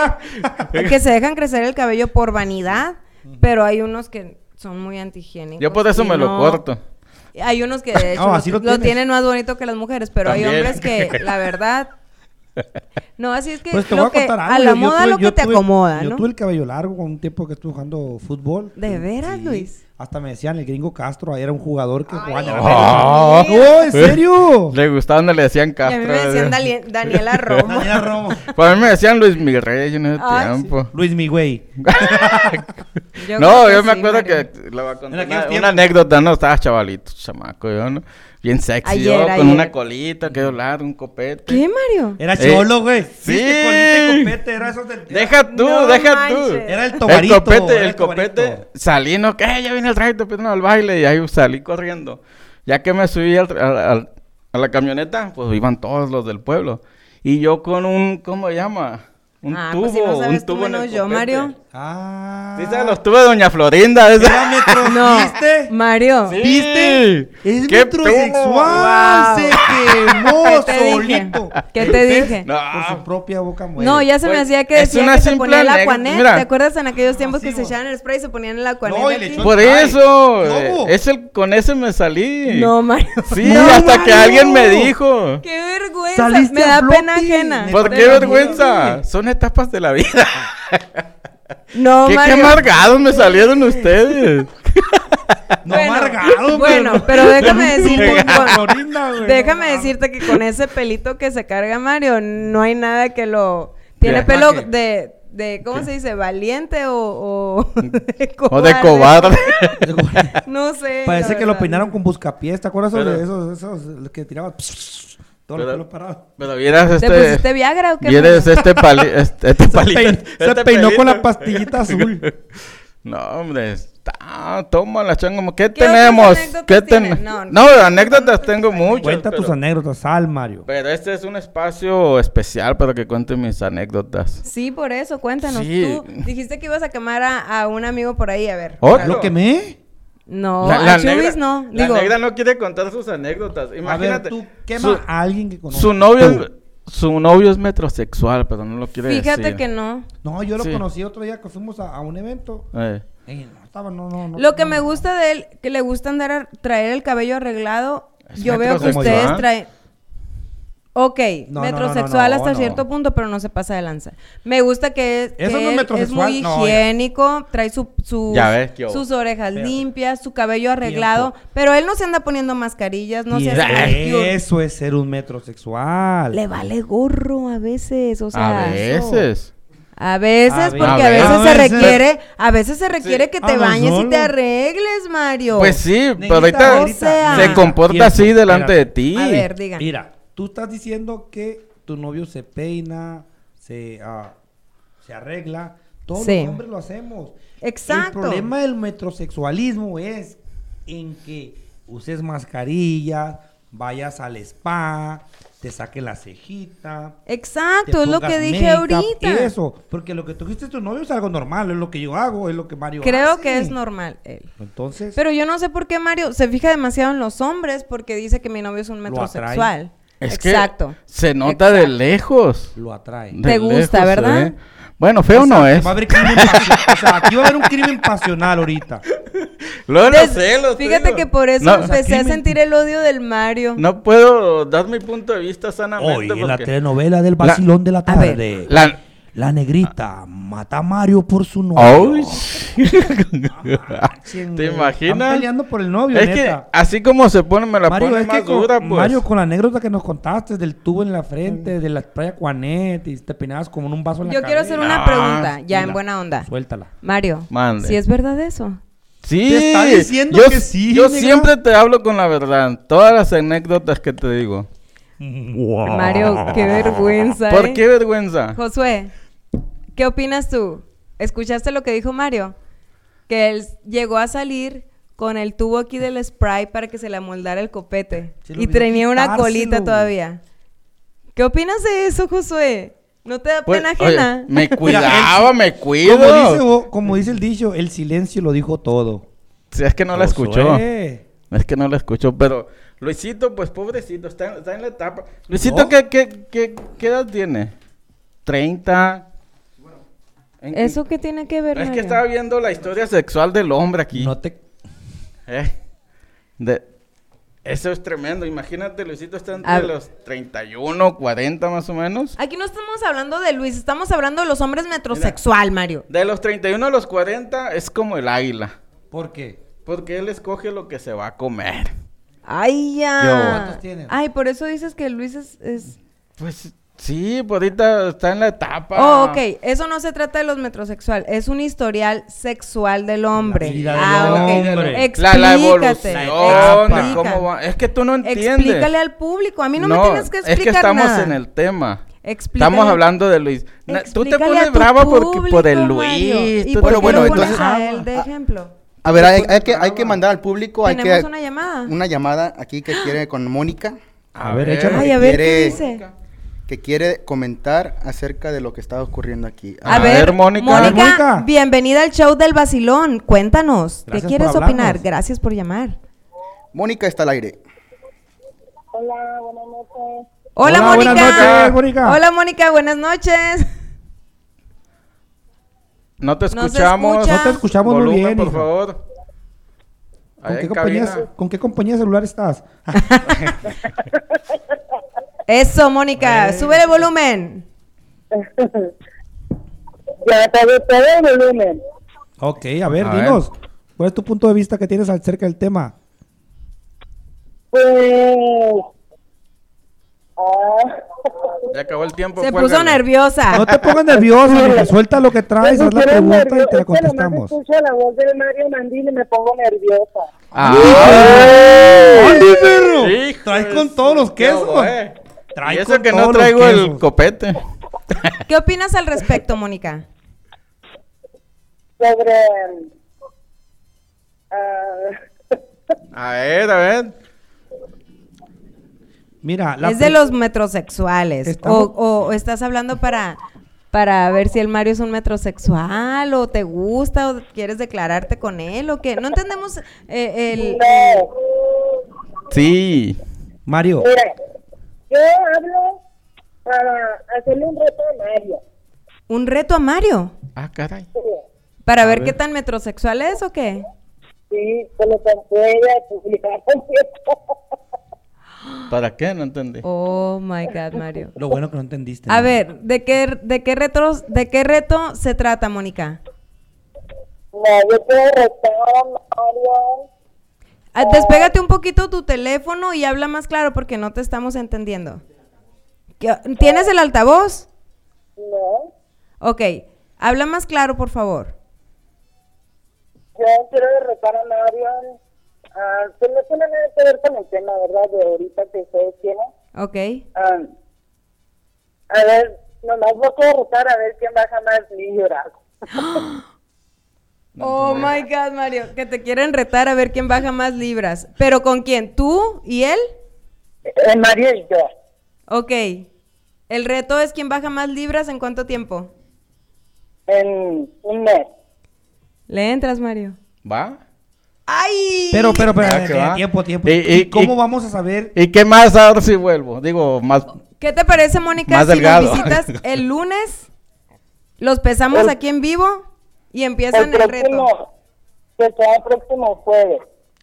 el, que se dejan crecer el cabello por vanidad, pero hay unos que son muy antihigiénicos. Yo por eso me lo corto. Hay unos que de hecho No, lo, tienen más bonito que las mujeres, pero hay hombres que la verdad No, así es que, Pues te lo voy a que contar algo. a la yo- yo moda tuve- lo que yo te tuve- acomoda, Yo ¿no? tuve el cabello largo con un tiempo que estuve jugando fútbol. ¿De veras, Luis? Hasta me decían el gringo Castro, ahí era un jugador que jugaba en la. América. No, en serio. Le gustaba donde le decían Y a Castro. mí me decían eh. Dali- Daniela Romo. Daniela Romo. Pues a mí me decían Luis Miguel en ese Ay, tiempo. Luis Miguel. Yo no, yo me sí, acuerdo Mario. que le voy a contar En aquellos una, una anécdota, no, estaba chavalito, chamaco, yo, ¿no? Bien sexy, Ayer, yo, con una colita, que largo, un copete. ¿Qué, Mario? Era Eh, cholo, güey. sí. Viste, colita y copete, era esos del... Deja tú, No deja manches. tú. Era el El tobarito. copete, el copete. Salí, no, que ya viene el traje, te al baile y ahí salí corriendo. Ya que me subí al- al- al- a la camioneta, pues iban todos los del pueblo. Y yo con un, ¿cómo se llama? Un ah, tubo, pues si no sabes un tú tubo en el menos yo, copete. Mario. Ah. ¿Sí sabes los de Doña Florinda? esa? Era metro... No, ¿Viste? Mario. Sí. ¿Viste? Es ¡Qué metrosexual. pedo! Se quemó ¿Qué te dije? solito. ¿Qué te dije? No. Por su propia boca muere. No, ya se me hacía que decía una que se ponía el mira. ¿Te acuerdas en aquellos tiempos que se echaban el spray y se ponían el Aquanet? No, y le Por eso, ¿qué eh, es el, con ese me salí. No, Mario. Sí, No, hasta que alguien me dijo. ¡Qué vergüenza! Saliste Me da pena ajena. ¿Por qué vergüenza? dije. Son etapas de la vida. No, ¿Qué, qué Mario. amargados me salieron ustedes. No Bueno, amargado, bueno, pero déjame decirte, con- Florinda, güey, déjame no decirte que con ese pelito que se carga Mario, no hay nada que lo... Tiene ¿Qué? pelo ¿Ah, qué? de, de, ¿cómo se dice? ¿Valiente o, o de o de cobarde. No sé. Parece que lo peinaron con buscapiés. ¿Te acuerdas Pero- de esos, esos que tiraban todo el Pero- pelo parado? Pero vieras ¿Te este. pusiste Viagra o qué? Vieras este, pali, este, este Se, palito. se este peinó con la pastillita azul. No, hombre. Está, toma la changa. ¿Qué, ¿Qué otras tenemos? ¿Qué ten- No, No, no. anécdotas tengo muchas. Cuenta tus anécdotas, sal, Mario. pero este es un espacio especial para que cuente mis anécdotas. Sí, por eso, cuéntanos. Sí. Tú dijiste que ibas a quemar a, a un amigo por ahí, a ver. ¿Otro? ¿Lo quemé? No, La, la a Chubis negra, no. la Digo, negra no quiere contar sus anécdotas. A ver, Imagínate. tú quema su, a alguien que conoces. su novio, su novio es metrosexual, pero no lo quiere fíjate decir. que no. No, yo lo Sí. conocí otro día que fuimos a, a un evento. Eh. Ey, no estaba, no, no, no. Lo que no. me gusta de él, que le gusta andar a traer el cabello arreglado. Es Yo veo que ustedes traen. Ok, No, metrosexual no, no, hasta no. cierto punto, pero no se pasa de lanza. Me gusta que, es- que Eso no es es muy higiénico, trae su, sus, Ya ves, ¿qué hubo? sus orejas Espérate. limpias, su cabello arreglado, pero él no se anda poniendo mascarillas, no se eso es ser un metrosexual. Le vale gorro a veces, o sea. a veces. A veces, A porque veces. a veces, se requiere, a veces se requiere que te Ah, no, bañes y te arregles, Mario. Pues sí, pero ahorita o sea. se comporta así delante de ti. A ver, digan. Mira, tú estás diciendo que tu novio se peina, se, ah, se arregla. Todos Sí. los hombres lo hacemos. Exacto. El problema del metrosexualismo es en que uses mascarillas, vayas al spa, te saques la cejita. Exacto, es lo que dije ahorita. Eso, porque lo que tú dijiste tu novio es algo normal, es lo que yo hago, es lo que Mario Creo hace. que es normal él. Entonces, Pero yo no sé por qué Mario se fija demasiado en los hombres porque dice que mi novio es un metrosexual. Es que Exacto. se nota de lejos. lo atrae. De Te gusta, lejos, ¿verdad? ¿eh? Bueno, feo no Exacto, es. Va a haber crimen pasional. o sea, aquí va a haber un crimen pasional ahorita. Luego Des- los celos, te Fíjate digo. que por eso No, empecé a crimen. sentir el odio del Mario. No puedo dar mi punto de vista sanamente. Hoy en la porque telenovela del vacilón de la A ver. tarde. la- La negrita mata a Mario por su novio. ¿Te Están imaginas? peleando por el novio, Es que así como se pone, me la Mario, pone es más que con, dura, pues. Mario, con la anécdota que nos contaste del tubo en la frente, de la playa Cuanet y te peinabas como en un vaso en la Yo quiero hacer una Ah, pregunta, ya en buena onda. Suéltala. Mario, Mande. si es verdad eso? Sí, Te está diciendo yo, que sí, Yo negra. siempre te hablo con la verdad. Todas las anécdotas que te digo. Mario, qué vergüenza. ¿Por ¿eh? qué vergüenza? Josué, ¿qué opinas tú? ¿Escuchaste lo que dijo Mario? Que él llegó a salir con el tubo aquí del spray para que se le amoldara el copete. Y tenía una colita todavía. ¿Qué opinas de eso, Josué? ¿No te da Pues, pena oye, ajena? me cuidaba, me cuido. Como dice, o- como dice el dicho, el silencio lo dijo todo. Si es que no la escuchó. Josué. Es que no la escuchó, pero Luisito, pues pobrecito, está, está en la etapa. Luisito, ¿No? ¿qué, qué, qué, qué edad tiene? ¿30? En- ¿Eso qué tiene que ver, Es que estaba viendo la historia sexual del hombre aquí. No te... Eh, de- Eso es tremendo. Imagínate, Luisito está entre A- los 31, 40 más o menos. Aquí no estamos hablando de Luis, estamos hablando de los hombres metrosexual, Mario. De los 31 a los 40 es como el águila. ¿Por qué? Porque él escoge lo que se va a comer. Ay, ya. ¿Cuántos tienes? Ay, por eso dices que Luis es... es- Pues sí, pues ahorita está en la etapa. Oh, ok. Eso no se trata de los metrosexual. Es un historial sexual del hombre. vida del ah, ok. hombre. Explícate. La, la evolución explica. cómo va. Es que tú no entiendes. Explícale al público. A mí no, me tienes que explicar es que estamos nada. en el tema. Explícale- Estamos hablando de Luis. Na- Tú te Explícale pones brava porque público, por el. Luis. ¿Y tú por Bueno, entonces- a él de ejemplo? A ver, hay, hay que, hay que mandar al público, hay que... una llamada. Una llamada aquí que quiere con Mónica, A ver, échale. Ay, a ver qué quiere- dice. Que quiere comentar acerca de lo que está ocurriendo aquí. A, A ver, ver, Mónica. Mónica, Mónica. bienvenida al show del vacilón. Cuéntanos, Gracias ¿qué quieres opinar? Gracias por llamar. Mónica está al aire. Hola, Hola, Mónica. buenas noches, Mónica. Hola, Mónica, buenas noches. No te No escuchamos. escucha. No te escuchamos muy bien, por hija. favor. ¿Con qué, compañía. ¿Con qué compañía celular estás? Eso, Mónica, sube el volumen. Ya pagué todo el volumen. ok, a ver, A ver. dinos. ¿Cuál es tu punto de vista que tienes acerca del tema? Pues. Ah, Ya acabó el tiempo. Se puso nerviosa. No te pongas nervioso, mija, suelta lo que traes, haz la pregunta y nerviosa. te la contestamos. escucho la voz de Mario Mandil y me pongo nerviosa. Ah, ¡Ande, perro! Traes con todos los quesos. eh. Trae Y eso que no traigo el copete. ¿Qué opinas al respecto, Mónica? Sobre. ah, A ver, a ver. Mira, la es de los metrosexuales. Estamos- O, o estás hablando para, para ver si el Mario es un metrosexual o te gusta o quieres declararte con él o qué. No entendemos eh, el... no. Sí. Mario, Mira, yo hablo para hacerle un reto a Mario. ¿Un reto a Mario? Ah, caray. Sí, ¿Para ver, ver. qué tan metrosexual es o qué? Sí, se lo puede publicar. ¿Para qué? No entendí. Oh my God, Mario. lo bueno que no entendiste. A ¿no? ver, ¿de qué, de qué retos, de qué reto se trata, Mónica? No, yo quiero retar a Mario. Ah, Despégate un poquito tu teléfono y habla más claro porque no te estamos entendiendo. ¿Qué- ¿Tienes el altavoz? No, Ok, habla más claro, por favor. yo quiero retar a Mario. Pues no tiene nada que ver con el tema, ¿verdad? De ahorita que ustedes tienen. Ok. Ah, a ver, nomás voy a retar a ver quién baja más Oh my God, Mario, que te quieren retar a ver quién baja más libras. ¿Pero con quién? ¿Tú y él? Eh, Mario y yo. Ok. El reto es quién baja más libras en cuánto tiempo. En un mes. ¿Le entras, Mario? ¿Va? ¡Ay! Pero, pero, pero, va. tiempo, tiempo. Y- ¿Y, y- cómo y- vamos a saber? ¿Y qué más ahora si vuelvo? Digo, más. ¿Qué te parece, Mónica, Más si delgado. nos visitas el lunes? Los pesamos El- aquí en vivo y El empiezan el reto. próximo, que sea el próximo jueves.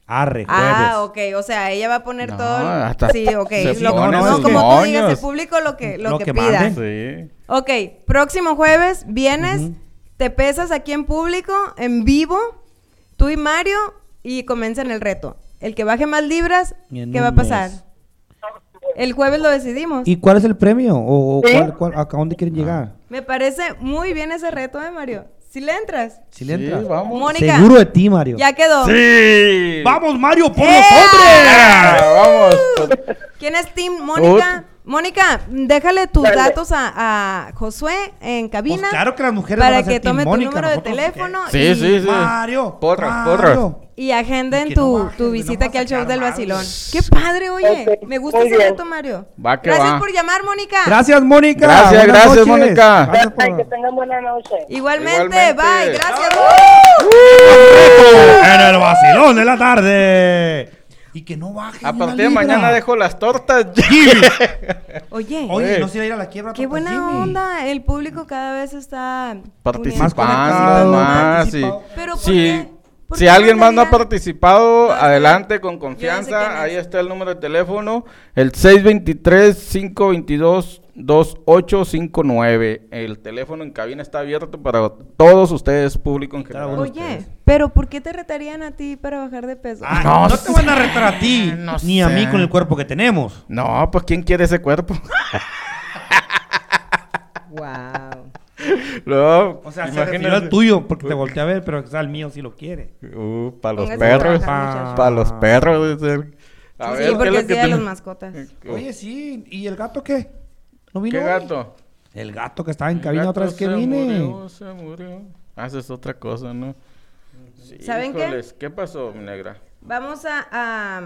Arre, jueves. Ah, ok, o sea, ella va a poner No, todo. el- hasta Sí, ok. Lo, no, como tú digas, el público lo que, lo Lo que, que pida. Sí. Ok, próximo jueves vienes, te pesas aquí en público, en vivo, tú y Mario, y comienzan el reto. El que baje más libras, ¿qué va a pasar? mes. El jueves lo decidimos. ¿Y cuál es el premio? ¿O, o ¿Sí? cuál, cuál- a dónde quieren llegar? Me parece muy bien ese reto, ¿eh, Mario? Si le entras. Si le Sí, entras. vamos. Mónica, Seguro de ti, Mario. ya quedó. Sí. ¡Vamos, Mario, por ¡Eh! los Ah, hombres! vamos. ¿Quién es Team Mónica? Mónica, déjale tus datos a, a Josué en cabina. Pues claro que las mujeres van Para a ser que tome tu Mónica, número de teléfono Sí, y, sí, sí. Mario. Porras, Mario. y agenden Y que no tu, no visita aquí a al show del vacilón. ¡Qué padre, oye! Me gusta ese reto, Mario. Va que Gracias va. por llamar, Mónica. Gracias, Mónica. Gracias, Buenas gracias, noches. Mónica. Gracias por- Ay, que tengan buena noche. Igualmente, Igualmente. bye, gracias. En el vacilón de la tarde. Y que no baje. A partir de mañana dejo las tortas. Oye, Oye, Eh. no se iba a ir a la quiebra. qué buena Jimmy. onda. El público cada vez está Participando Más y-. Pero ¿por si, alguien más no ha participado, adelante con Yo no sé confianza. Ahí está el número de teléfono, el 623-522-2859. El teléfono en cabina está abierto para todos ustedes, público en general. Oye, pero ¿por qué te retarían a ti para bajar de peso? Ay, No no, te van a retar a ti, no ni a mí con el cuerpo que tenemos. No, pues ¿quién quiere ese cuerpo? Wow. no, O sea, se imagínate. refirió al tuyo porque te volteé a ver, pero quizá el mío sí lo quiere. Uh, para los perros. Para los perros. A Sí, ver, ¿qué porque es que día de las tiene? mascotas. Oye, sí, ¿y el gato qué? ¿No vino ¿Qué hoy? gato? El gato que estaba en El cabina otra vez que se vine. Murió, se murió. Haces otra cosa, ¿no? Sí, ¿Saben qué? híjoles, qué? pasó, mi negra? Vamos a, a,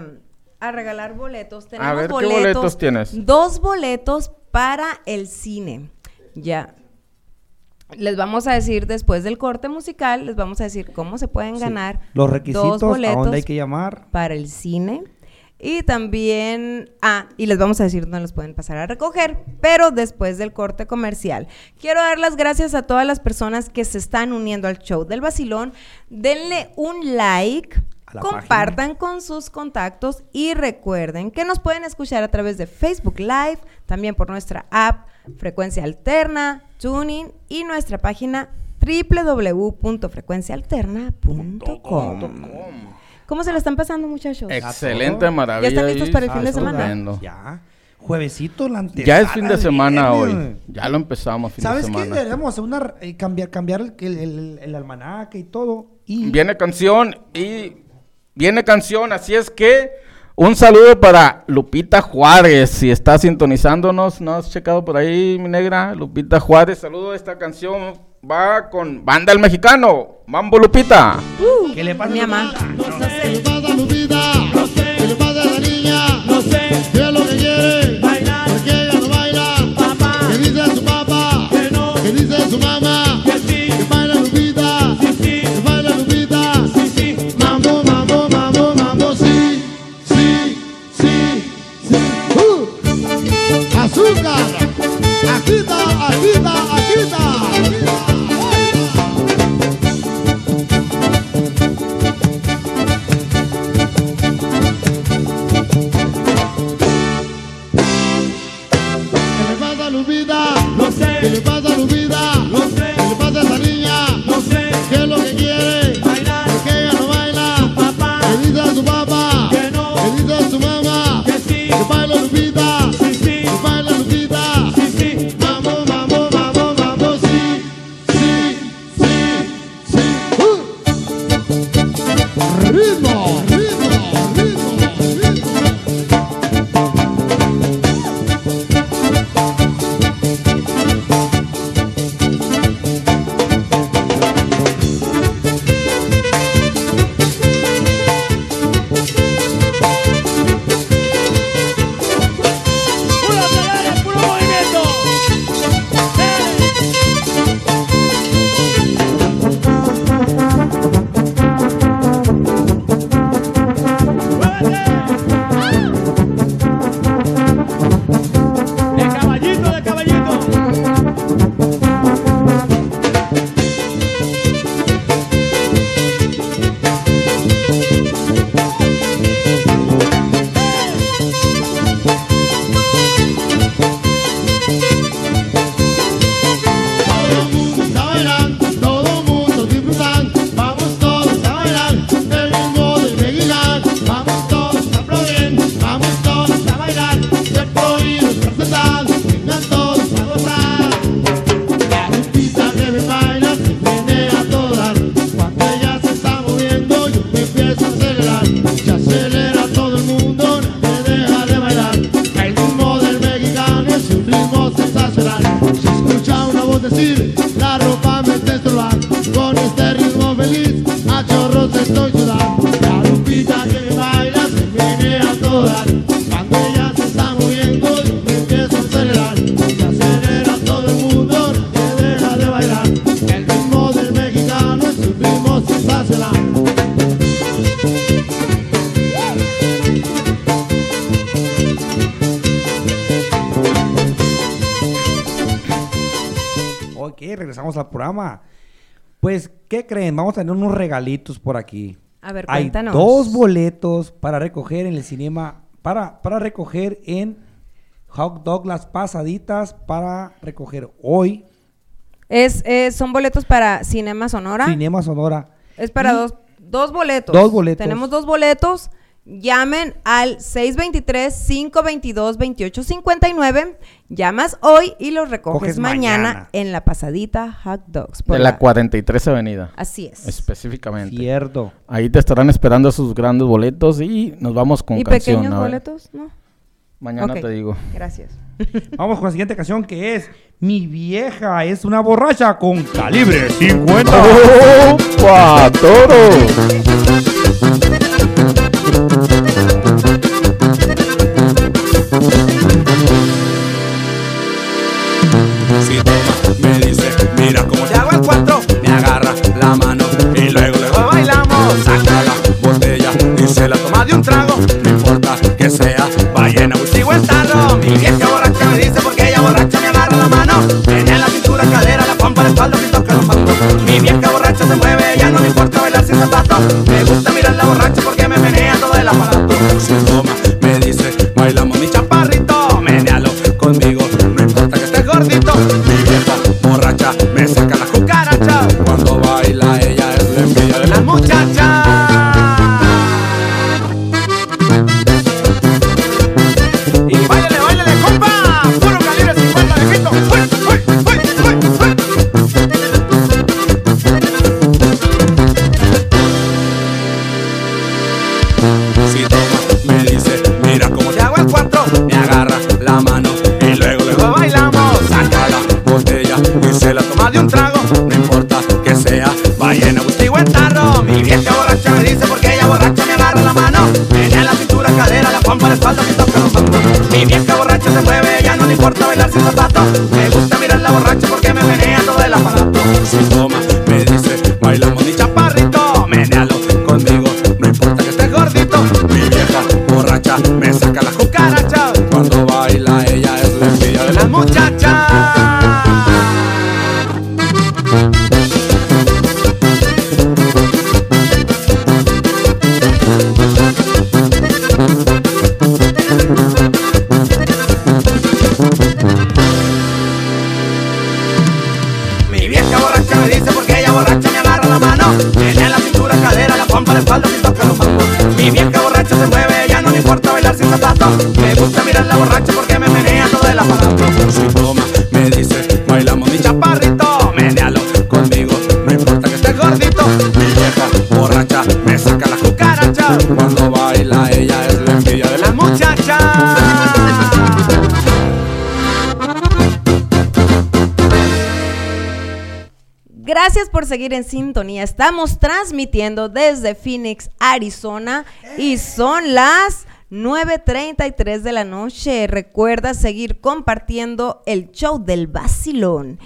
a regalar boletos. Tenemos A ver, ¿qué boletos, boletos tienes? Dos boletos para el cine. Ya. Les vamos a decir después del corte musical, les vamos a decir cómo se pueden ganar Los dos requisitos, a boletos dónde hay que llamar. para el cine. Y también, ah, y les vamos a decir dónde los pueden pasar a recoger, pero después del corte comercial. Quiero dar las gracias a todas las personas que se están uniendo al show del vacilón. Denle un like, compartan con sus contactos y recuerden que nos pueden escuchar a través de Facebook Live, también por nuestra app Frecuencia Alterna, Tuning y nuestra página www.frecuenciaalterna.com. ¿Cómo se lo están pasando, muchachos? Excelente, maravilla. ¿Ya están listos para el fin de Ah, semana? Ya. Juevesito, la Ya es fin de semana hoy. viernes. Ya lo empezamos, fin de ¿Sabes qué? semana. Deberíamos hacer una, eh, cambiar, cambiar el, el, el- el almanaque y todo. Y Viene canción y viene canción, así es que un saludo para Lupita Juárez, si está sintonizándonos, ¿no has checado por ahí, mi negra? Lupita Juárez, saludo, esta canción va con Banda El Mexicano, Mambo Lupita. ¿Qué le pasa? Mi mamá. ¿Qué le pasa a Lupita? No sé. ¿Qué le pasa a la niña? No sé. ¿Qué es lo que quiere? Bailar. ¿Por qué ella no baila? Papá. ¿Qué dice su papá? Que no. ¿Qué dice su mamá? Que sí. Que baila Lupita. Sí, sí. Que baila Lupita. Sí, sí. Mambo, mambo, mambo, mambo, sí. Sí, sí, sí. ¡Uh! ¡Azúcar! ¡Agita, agita, agita! ¿Qué le ¿Qué le Vamos a tener unos regalitos por aquí. A ver, Hay cuéntanos. dos boletos para recoger en el cinema, para, para recoger en Hot Dog las pasaditas, para recoger hoy, Es, es- son boletos para Cinema Sonora. Cinema Sonora. Es para Y dos, dos boletos. Dos boletos. Tenemos dos boletos. Llamen al 623-522-2859. Llamas hoy y los recoges Coges mañana, mañana. en la pasadita Hot Dogs. por De la 43 Avenida. Así es. Específicamente. Cierto. Ahí te estarán esperando esos grandes boletos y nos vamos con ¿Y canción. pequeños a ver. boletos? No. Mañana te digo. Gracias. Vamos con la siguiente canción que es Mi vieja es una borracha con calibre 50. ¡Opa! ¡Toro! Por seguir en sintonía. Estamos transmitiendo desde Phoenix, Arizona y son las 9.33 de la noche. Recuerda seguir compartiendo el show del vacilón.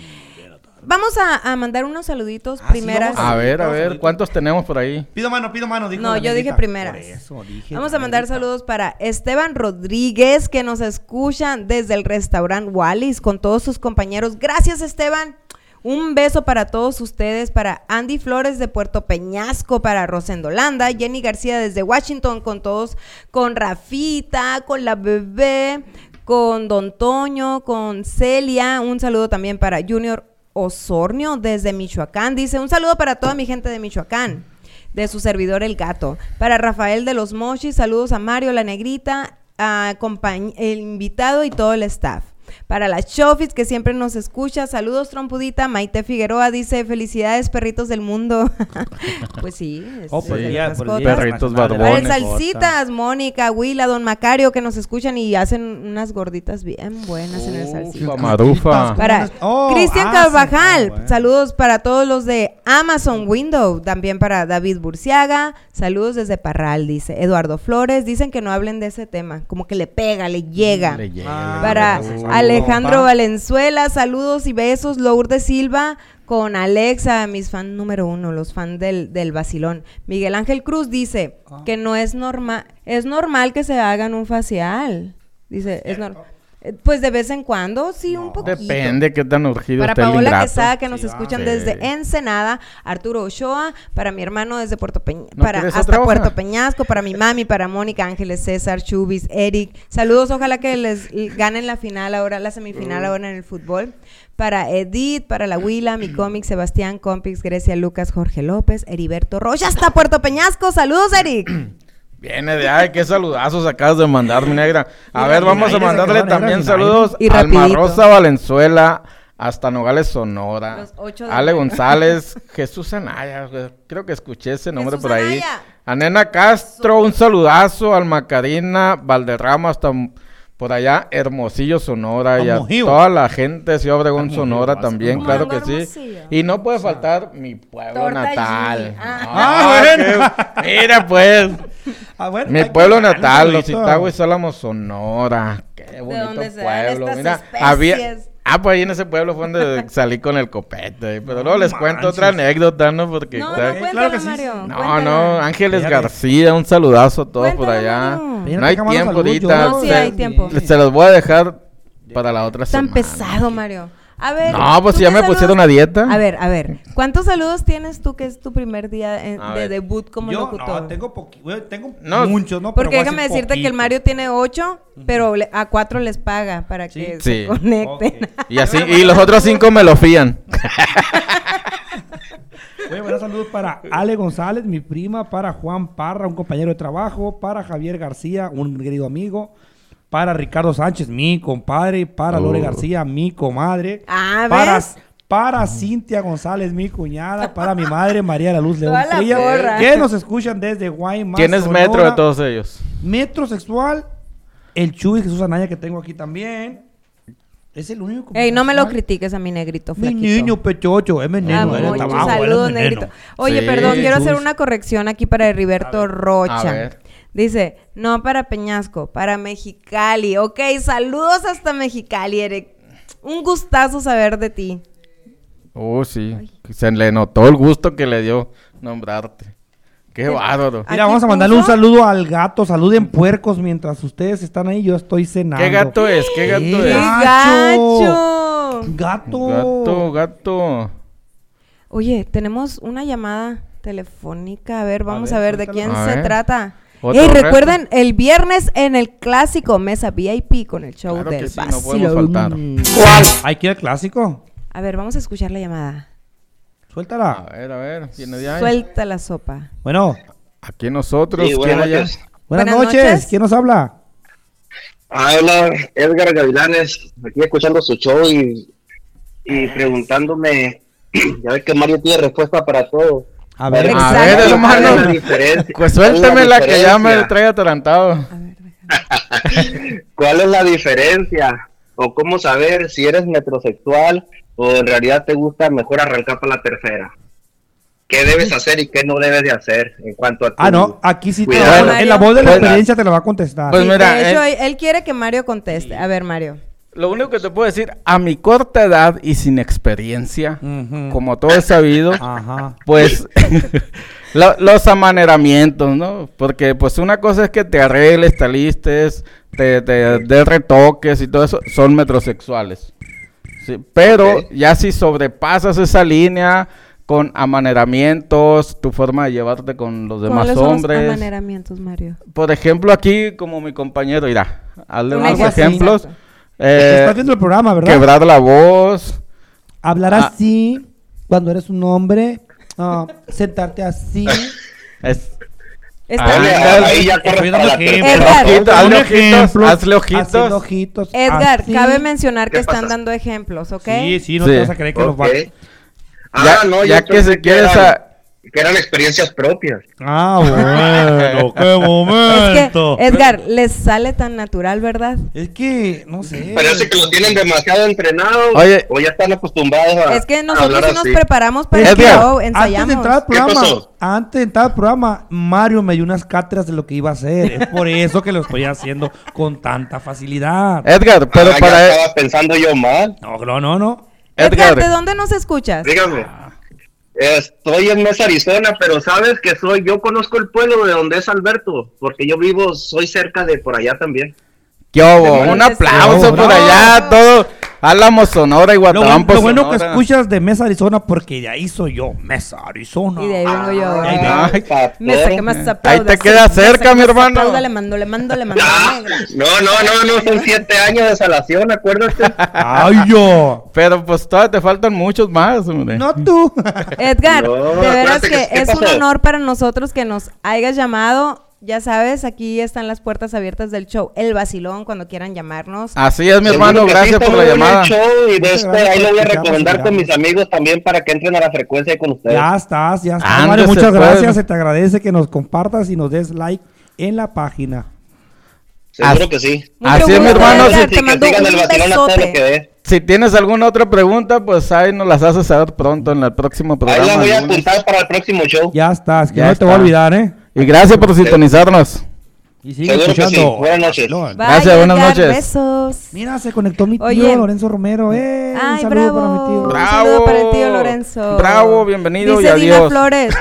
Vamos a, a mandar unos saluditos Ah, primeras. A ver, a ver, ¿cuántos tenemos por ahí? Pido mano, pido mano. dijo No, yo dije primeras. Por eso dije Vamos a mandar saludos para Esteban Rodríguez, que nos escucha desde el restaurante Wallis con todos sus compañeros. Gracias, Esteban. Un beso para todos ustedes, para Andy Flores de Puerto Peñasco, para Rosendolanda, Jenny García desde Washington, con todos, con Rafita, con la bebé, con Don Toño, con Celia. Un saludo también para Junior Osornio desde Michoacán. Dice, un saludo para toda mi gente de Michoacán de su servidor El Gato. Para Rafael de los Mochis, saludos a Mario La Negrita, a el invitado y todo el staff. Para la Chofis, que siempre nos escucha, saludos trompudita. Maite Figueroa dice, felicidades perritos del mundo. pues sí. es- Oh, por es el de día- las día Perritos Para el barbones. mascota. Salsitas, Mónica, Willa, Don Macario, que nos escuchan y hacen unas gorditas bien buenas en el Salsita. Ufa, Marufa. Para Oh, Cristian ah. Carvajal, bueno. saludos para todos los de Amazon Window, también para David Burciaga, saludos desde Parral, dice Eduardo Flores, dicen que no hablen de ese tema, como que le pega, le llega. Le llega, Ah, para entonces, Alejandro. Valenzuela, saludos y besos, Lourdes Silva, con Alexa, mis fan número uno, los fans del, del vacilón. Miguel Ángel Cruz dice Ah. que no es normal, es normal que se hagan un facial. Dice, es normal. Eh, Pues de vez en cuando, sí, un poquito. Depende qué tan urgido Para está el Paola ingrato. Quesada, que nos Sí, escuchan Sí. desde Ensenada, Arturo Ochoa, para mi hermano desde Puerto Peña, ¿No para hasta? Puerto Peñasco, para mi mami, para Mónica Ángeles, César, Chubis, Eric. Saludos, ojalá que les ganen la final ahora, la semifinal ahora en el fútbol. Para Edith, para la Huila, mi cómic, Sebastián Compix, Grecia Lucas, Jorge López, Heriberto Rocha, hasta Puerto Peñasco. Saludos, Eric. Viene de ay, qué saludazos acabas de mandar, mi negra. A Y ver, vamos a mandarle también saludos. Y a Alma. Rosa Valenzuela, hasta Nogales, Sonora. Los ocho de Ale. González, Jesús Anaya, creo que escuché ese nombre Jesús por ahí. Anaya. A Nena Castro, un saludazo, al Macarina Valderrama, hasta por allá, Hermosillo, Sonora, y a toda la gente de Ciudad Obregón, Hermosillo, Sonora también, ¿cómo claro que sí. Y no puede faltar mi pueblo Torta natal. Jimmy. Ah. Ah, bueno. qué- Mira, pues. Ah, bueno, Mi que pueblo natal, Los. Itagües, Álamos, Sonora. Qué bonito donde se dan pueblo. estas Mira, especies. había. Ah, pues ahí en ese pueblo fue donde salí con el copete. Pero luego les cuento otra anécdota, ¿no? Porque. No, está- no, claro que sí. Mario. no, cuéntala. no, Ángeles Fíjate. García, un saludazo a todos por allá. No hay tiempo ahorita. yo. No, sí se- hay tiempo. Se los voy a dejar para la otra Tan semana. pesado, Mario. A ver. No, pues ¿tú ya me saludos- pusieron a dieta. A ver, a ver. ¿Cuántos saludos tienes tú que es tu primer día en- de ver. debut como Yo, locutor? no, tengo, bueno, tengo No, muchos, ¿no? Porque déjame decir decirte que el. Mario tiene ocho, pero le- a cuatro les paga para que Sí. se conecten. Ok. Y así, y los otros cinco me lo fían. Voy a mandar saludos para Ale González, mi prima, para Juan Parra, un compañero de trabajo, para Javier García, un querido amigo, para Ricardo Sánchez, mi compadre, para Lore Oh. García, mi comadre, Ah, para, ¿ves? para Cintia González, mi cuñada, para mi madre María la Luz León porra. que nos escuchan desde Guaymas. ¿Quién es Sonora. metro de todos ellos? Metrosexual, el Chuy Jesús Anaya que tengo aquí también. Es el único. Ey, no me lo critiques a mi negrito Mi flaquito. niño pechocho, es mi Ah, él es saludos, mi negrito. Oye, Sí. perdón, quiero hacer una corrección aquí para Heriberto A Rocha. A ver. Dice, no para Peñasco, para Mexicali. Ok, saludos hasta Mexicali, Eric. Un gustazo saber de ti. Oh, sí. Se le notó el gusto que le dio nombrarte. Qué bárbaro. Mira, vamos a mandarle puso- un saludo al gato. Saluden puercos mientras ustedes están ahí. Yo estoy cenando. ¿Qué gato es? ¿Qué gato ¡Qué es? gacho! gacho! Gato. Gato, gato. Oye, tenemos una llamada telefónica. A ver, vamos a ver, ver, de quién. A se ver. trata. Otro Ey, reto. recuerden, el viernes en el clásico Mesa VIP con el show Claro que del sí, no podemos faltar. ¿Hay que ir al clásico? A ver, vamos a escuchar la llamada. A Suéltala. ver, a ver. ¿Quién de ahí? Suelta la sopa. Bueno, Aquí nosotros. Sí, ¿Quién buenas noches. buenas, Buenas noches. noches. ¿Quién nos habla? Habla Edgar Gavilanes, aquí escuchando su show y, y preguntándome, ya ves que Mario tiene respuesta para todo. A ver, A Exacto. ver, ¿Cuál es hermano. la diferencia? Pues ¿Cuál es la suéltame la que ya me trae atarantado. A ver, déjame. ¿Cuál es la diferencia? ¿O cómo saber si eres metrosexual o en realidad te gusta mejor arrancar para la tercera? ¿Qué debes hacer y qué no debes de hacer en cuanto a tu Ah, no, aquí sí te la- en la voz de la Pues- experiencia te la va a contestar. Pues mira, de hecho, eh, él, él quiere que Mario conteste. A ver, Mario. Lo único que te puedo decir, a mi corta edad y sin experiencia, como todo es sabido, Ajá. pues lo- los amaneramientos, ¿no? Porque pues una cosa es que te arregles, te alistes, te, te des retoques y todo eso, son metrosexuales. Sí, pero ya si sobrepasas esa línea con amaneramientos, tu forma de llevarte con los demás ¿Cuáles son los hombres. amaneramientos, Mario? Por ejemplo, aquí como mi compañero, mira, hazle Un unos ejemplo. ejemplos. Exacto. Eh, Estás viendo el programa, ¿verdad? quebrar la voz. Hablar Ah. así cuando eres un hombre. ah, sentarte así. Es, Está- Ah, Edgar, ahí ya hazle ojitos, ojitos. haciendo ojitos, Edgar, así. cabe mencionar que ¿Qué están pasa? dando ejemplos, ¿ok? Sí, sí, no Sí. te vas a creer que los Ok. va Ah, Ya- no, ya yo que pensé se quiere eran- esa- que eran experiencias propias. Ah, bueno, qué Es que, momento. Edgar, les sale tan natural, ¿verdad? Es que, no sé. Parece que lo tienen demasiado entrenado Oye. o ya están acostumbrados a Es que nosotros sí nos así. preparamos para el show, Antes de ensayamos. entrar al ¿Qué programa, antes de entrar al programa, Mario me dio unas cátedras de lo que iba a hacer. Es por eso que lo estoy haciendo con tanta facilidad. Edgar, pero Ah, ya para estaba pensando yo mal. No, no, no, no. Edgar, Edgar, ¿de dónde nos escuchas? Dígame. Estoy en Mesa, Arizona, pero sabes que soy, yo conozco el pueblo de donde es Alberto, porque yo vivo, soy cerca de por allá también. ¿Qué hubo? Un aplauso por allá, todo. Álamo, Sonora y Lo, bueno- Guatabampo, lo bueno que escuchas de Mesa Arizona porque de ahí soy yo, Mesa Arizona. Y de ahí vengo yo. Ay, Ay, Mesa, que más Ahí te queda cerca, mi hermano. aplauda, le mando, le mando, le mando. No, no, no, no, son siete años de salación, acuérdate. Ay, yo. Pero pues todavía te faltan muchos más, hombre. No tú. Edgar, No, de veras que que- ¿qué es un pasó? honor para nosotros que nos hayas llamado. Ya sabes, aquí están las puertas abiertas del show El Vacilón cuando quieran llamarnos. Así es, mi hermano. Gracias por la llamada. show y de este, ahí lo voy a recomendar con mis amigos también para que entren a la frecuencia ahí con ustedes. Ya estás, ya estás. Mario, muchas gracias. Se te agradece que nos compartas y nos des like en la página. Seguro As- que sí. Así es, mi hermano, sí, te mando un besote. que dé. Si tienes alguna otra pregunta, pues ahí nos las haces saber pronto en el próximo Ahí programa. la voy a apuntar para el próximo show. Ya estás, que Ya no te voy a olvidar, ¿eh? Y gracias por sintonizarnos. Y sigue Seguro que sí. escuchando. Buenas noches. Bye, Gracias, buenas Edgar, noches. Besos. Mira, se conectó mi tío Oye. Lorenzo Romero. Eh, un Ay, saludo bravo. para mi tío. Un Bravo. saludo para el tío Lorenzo. Bravo, bienvenido Dice y Dina adiós. Flores.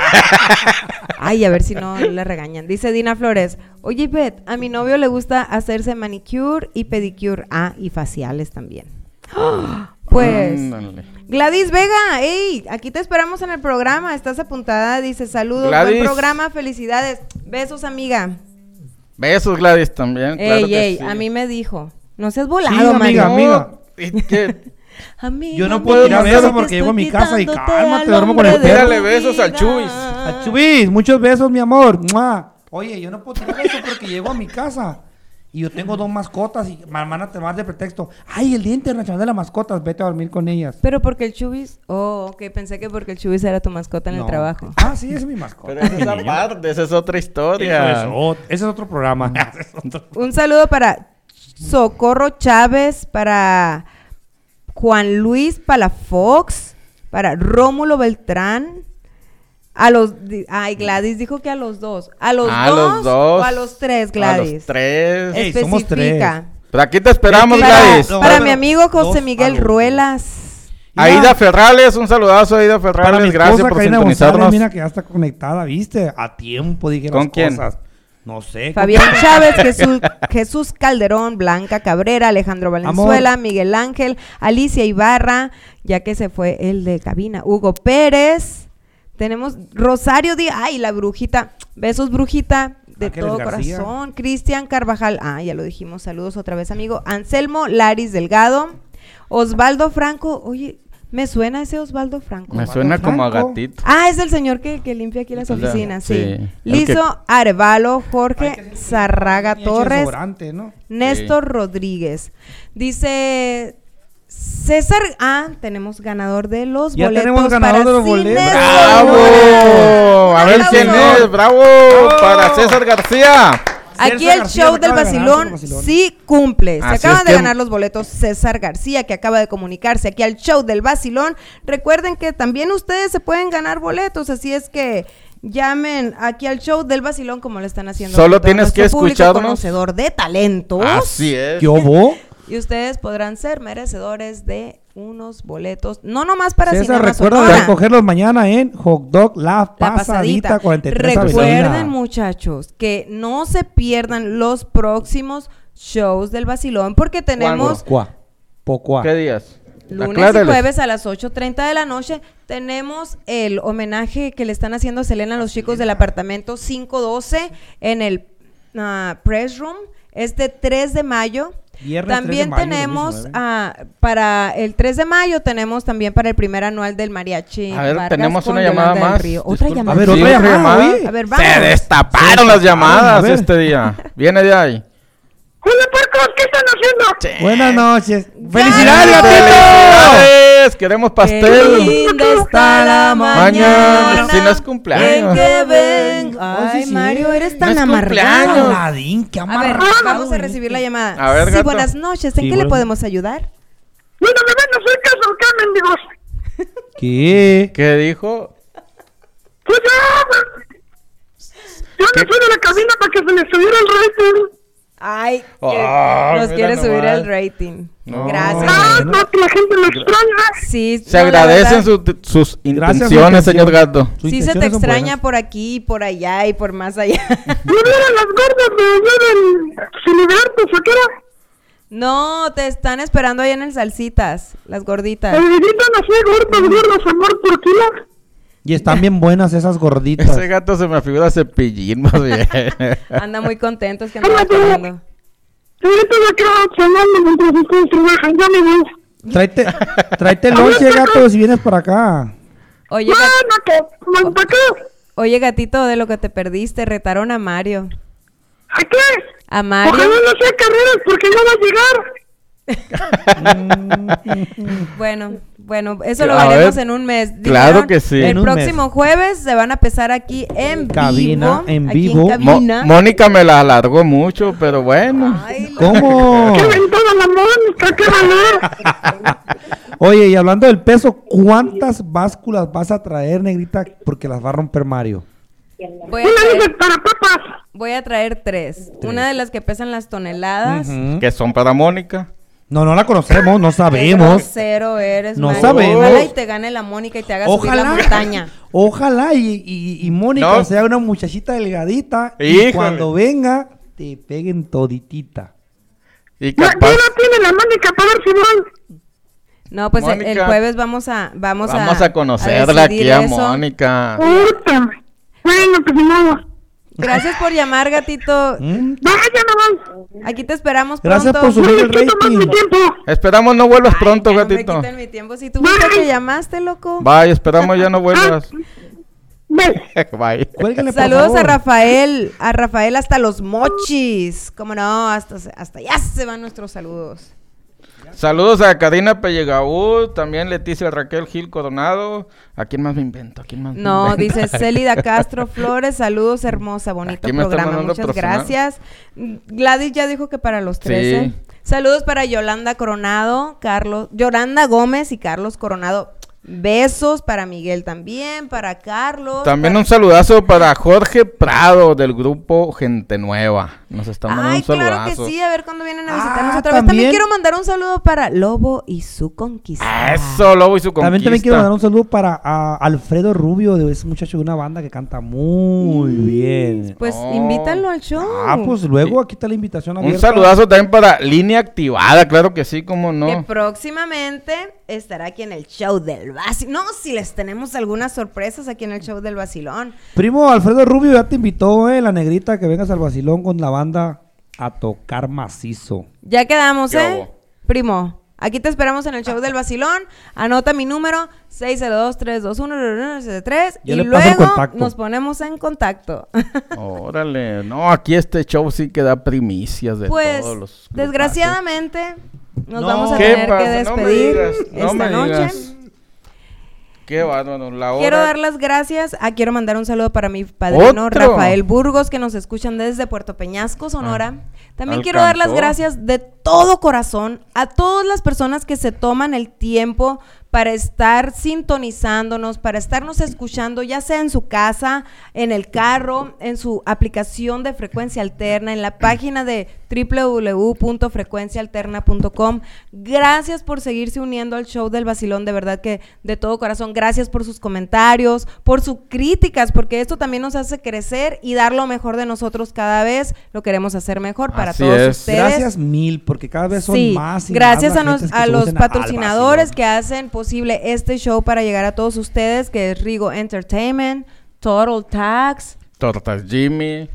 Ay, a ver si no le regañan. Dice Dina Flores. Oye, Beth, a mi novio le gusta hacerse manicure y pedicure. Ah, y faciales también. Pues. Ándale. Gladys Vega, ey, aquí te esperamos en el programa. Estás apuntada. Dice saludos, Gladys. buen programa, felicidades. Besos, amiga. Besos, Gladys, también. claro ey, que ey, sí. a mí me dijo. No seas volado, Sí, amiga, amiga. Amiga, Yo no puedo tirar besos que porque llego a mi casa y cálmate, duermo con el perro. Tírale besos al. Chubis. A Chubis, muchos besos, mi amor. ¡Mua! Oye, yo no puedo tirar eso porque llego a mi casa. Y yo tengo dos mascotas y mi hermana te va de pretexto. Ay, el Día Internacional de las Mascotas, vete a dormir con ellas. Pero porque el Chubis. Oh, ok, pensé que porque el Chubis era tu mascota en el trabajo. Ah, sí, es mi mascota. Pero esa es aparte, esa es otra historia. Eso es ese es otro programa. Ese es otro- Un saludo para Socorro Chávez, para Juan Luis Palafox, para Rómulo Beltrán. A los. di- Ay, Gladys dijo que a los dos. ¿A los, A dos, los dos. O a los tres, A Gladys? los tres. Ey, somos Especifica. Pero aquí te esperamos, Para, Gladys. No, para mi amigo José dos Miguel. Ruelas. Aida Ferrales, un saludazo a Aida Para mi Ferrales, gracias por Karina González, sintonizarnos. mira que ya está conectada, ¿viste? A tiempo dije ¿Con las quién? cosas. No sé. Fabián Chávez, Jesús, Jesús Calderón, Blanca Cabrera, Alejandro Valenzuela, Miguel Ángel, Alicia Ibarra, ya que se fue el de cabina, Hugo Pérez, tenemos Rosario Díaz, ay, la brujita, besos brujita, de Ángeles todo García. corazón, Cristian Carvajal, ah, ya lo dijimos, saludos otra vez, amigo, Anselmo Laris Delgado, Osvaldo Franco, oye, me suena ese Osvaldo Franco. Me suena como a gatito. Ah, es el señor que, que limpia aquí las oficinas, sí, Lizo Arevalo, Jorge Zarraga Torres, ¿no? Néstor Rodríguez. Dice César, ah, tenemos ganador de los Ya boletos tenemos ganador para de los boletos. ¡Bravo! A ver quién es. ¡Bravo! Para César García. Aquí César el García show del vacilón sí cumple. Se Así acaban de que- ganar los boletos César García, que acaba de comunicarse aquí al show del vacilón. Recuerden que también ustedes se pueden ganar boletos, así es que llamen aquí al show del vacilón como lo están haciendo. Solo tienes que escucharnos. conocedor de talentos. Así es. ¿Yo vos? Y ustedes podrán ser merecedores de unos boletos, no nomás para César, Cinema recuerda de Sonora. recogerlos mañana en Hot Dog La La Pasadita, pasadita. 43 Recuerden, Avenida. muchachos, que no se pierdan los próximos shows del Vacilón, porque tenemos Pocua. Pocua. ¿Qué días? lunes y jueves a las 8.30 de la noche. Tenemos el homenaje que le están haciendo a Selena a los chicos del apartamento 512 en el ah, Press Room. Este 3 de mayo. Viernes 3 de también mayo, tenemos 2019. ah, para el 3 de mayo, tenemos también para el primer anual del mariachi. A ver, Vargas tenemos una llamada más. Otra Disculpa. llamada. A ver, Sí, otra otra llamada. A ver, Se vamos. destaparon las llamadas este día. Viene de ahí. Hola, puercos, ¿qué están haciendo? Buenas noches. ¡Felicidades, gatito! ¡Felicidades! Queremos Qué pastel. linda está la Mañana. mañana. Si no es cumpleaños. que ven. Oh, sí, Ay, sí. Mario, eres No tan es amargado. cumpleaños. Aladín, qué A ver, amargado. vamos a recibir la llamada. A ver, sí, gato. buenas noches. ¿En Sí, qué le bueno. podemos ayudar? Bueno, bebé, no soy caso, ¿qué mendigos? ¿Qué? ¿Qué dijo? Pues ya, yo ¿Qué? no soy de la cabina para que se le subiera el rating. Ay, que Ah, nos quiere subir el rating. No. Gracias. Ah, no, que la gente lo extraña. Sí, Se no, agradecen su- sus intenciones, señor. Gato. Sus Sí se te extraña buenas. por aquí, y por allá y por más allá. ¿No vieron las gordas de allá del Filiberto, ¿o qué era? No, te están esperando ahí en el Salsitas, las gorditas. El grito no fue gordos, gordos, amor por kilo. Y están bien buenas esas gorditas. Ese gato se me figura cepillín más bien. Anda muy contento, es que andaba comiendo. El grito me quedo chamando mientras ustedes trabajan. Ya me voy. Tráete, tráete lonche, gato, si vienes para acá. Oye, No, gat- no, que, ¿para qué? oye, gatito, de lo que te perdiste, retaron a Mario. ¿A qué? A Mario. Ojalá no sea carreras porque no va a llegar. Bueno, bueno, eso lo A veremos ver, en un mes. claro Dijeron, que sí. El próximo jueves se van a empezar aquí en Cabina, vivo. en aquí vivo. en Mo- cabina. Mónica me la alargó mucho, pero bueno. Ay, ¿Cómo? ¡Qué ventada la Mónica! ¡Qué valor! Oye, y hablando del peso, ¿cuántas básculas vas a traer, negrita? Porque las va a romper Mario. voy, a Una traer, dice para papas. voy a traer tres. Una de las que pesan las toneladas. Que son para Mónica. No, no la conocemos, no Qué sabemos. grosero eres, No Mario. sabemos. Ojalá y te gane la Mónica y te haga subir la Ojalá. montaña. Ojalá y, y, y Mónica No. sea una muchachita delgadita y Híjole. cuando venga te peguen toditita. Y capaz no tiene la Mónica para ver si voy. No, pues el- el Mónica, jueves vamos a vamos, vamos a conocerla aquí decidir a eso. Mónica. Puta. Bueno, pues modo. Gracias por llamar, gatito. ¿Mm? Vaya, no voy. Aquí te esperamos Gracias pronto. por subir No el mi rating. tiempo. Esperamos no vuelvas pronto, Ay, que gatito. No me mi tiempo. Si tú fuiste que llamaste, loco. Bye, esperamos ya no vuelvas. Bye. Por Saludos favor. a Rafael, a Rafael hasta los mochis. Como no, hasta, hasta allá se van nuestros saludos. Saludos a Karina Pellegaú, también Leticia Raquel Gil Coronado. ¿A quién más me invento? ¿A quién más No, dice Célida Castro Flores, saludos, hermosa, bonito programa, muchas personal. gracias. Gladys ya dijo que para los 13. Sí. Saludos para Yolanda Coronado, Carlos, Yolanda Gómez y Carlos Coronado. Besos para Miguel también, para Carlos. También para- un saludazo para Jorge Prado del grupo Gente Nueva. Nos está mandando Ay, un saludazo. claro que sí, a ver cuándo vienen a visitarnos Ah, otra vez. También quiero mandar un saludo para Lobo y su conquista. Eso, Lobo y su conquista. También, también quiero mandar un saludo para a Alfredo Rubio, de ese muchacho de una banda que canta muy bien. Pues Oh. invítalo al show. Ah, pues luego aquí está la invitación abierta. Un saludazo también para Línea Activada, claro que sí, cómo Que no. próximamente estará aquí en el show del vacilón. No, si les tenemos algunas sorpresas aquí en el show del vacilón. Primo Alfredo Rubio ya te invitó, eh, la negrita, que vengas al vacilón con la banda a tocar macizo. Ya quedamos, ¿Qué ¿eh? Primo, aquí te esperamos en el show del vacilón. Anota mi número 602-321-973 Yo y luego contacto. nos ponemos en contacto. Órale, no, aquí este show sí que da primicias de pues, todos los. grupazos. Nos No. vamos a ¿Qué tener pasa? que No despedir digas, esta noche. digas. Qué bárbaro, la hora. Quiero dar las gracias. Ah, quiero mandar un saludo para mi padrino Otro. Rafael Burgos, que nos escuchan desde Puerto Peñasco, Sonora. También quiero dar las gracias de todo corazón a todas las personas que se toman el tiempo para estar sintonizándonos, para estarnos escuchando, ya sea en su casa, en el carro, en su aplicación de frecuencia alterna, en la página de www.frecuenciaalterna.com. Gracias por seguirse uniendo al show del vacilón, de verdad que de todo corazón. Gracias por sus comentarios, por sus críticas, porque esto también nos hace crecer y dar lo mejor de nosotros cada vez. Lo queremos hacer mejor para Así todos es. ustedes. Gracias mil, porque cada vez son Sí, más y gracias más a, nos- los patrocinadores que hacen posible este show para llegar a todos ustedes, que es Rigo Entertainment, Total Tax Tortas Jimmy.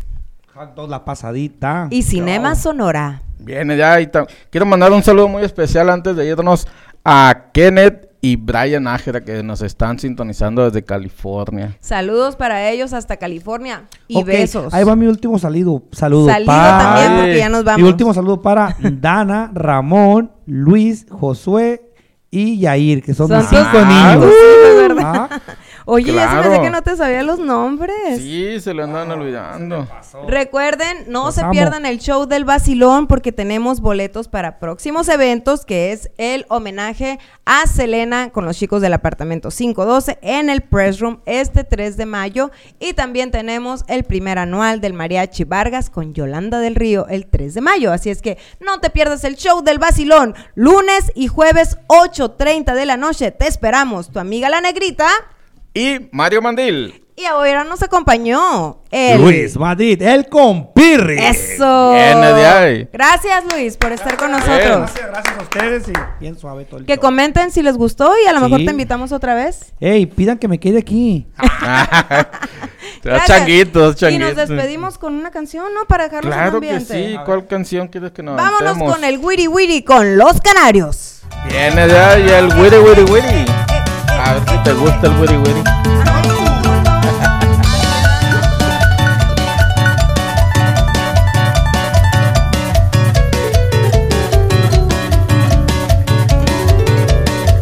La pasadita. y Cinema Sonora. Viene ya. y Quiero mandar un saludo muy especial antes de irnos a Kenneth y Brian Ájera que nos están sintonizando desde California. Saludos para ellos hasta California y besos. Ahí va mi último saludo. Saludo. Para- también porque ya nos vamos. Mi último saludo para Dana, Ramón, Luis, Josué y Yair, que son, Son mis cinco niños. sí, ¿verdad? Ah, Oye, ya se me que no te sabía los nombres. Sí, se lo andan olvidando. Recuerden, no Los se amo. pierdan el show del vacilón porque tenemos boletos para próximos eventos, que es el homenaje a Selena con los chicos del apartamento 512 en el Press Room este 3 de mayo. Y también tenemos el primer anual del Mariachi Vargas con Yolanda del Río el 3 de mayo. Así es que no te pierdas el show del vacilón, lunes y jueves 8.30 de la noche. Te esperamos, tu amiga la negrita. Y Mario Mandil. Y ahora nos acompañó el... Luis Madrid, el compirri. Eso. Viene de ahí. Gracias Luis por estar con nosotros. Gracias, gracias a ustedes y bien suave todo el Que comenten si les gustó y a lo mejor te invitamos otra vez. Ey, pidan que me quede aquí. Los changuitos, Y nos changuitos. despedimos con una canción, ¿no? Para dejarlos en Claro que ambiente. sí. ¿Cuál canción quieres que nos Vámonos aventemos? con el Wiri Wiri con los canarios. Viene de ahí el wiri wiri wiri. A ver si te gusta el wiri wiri.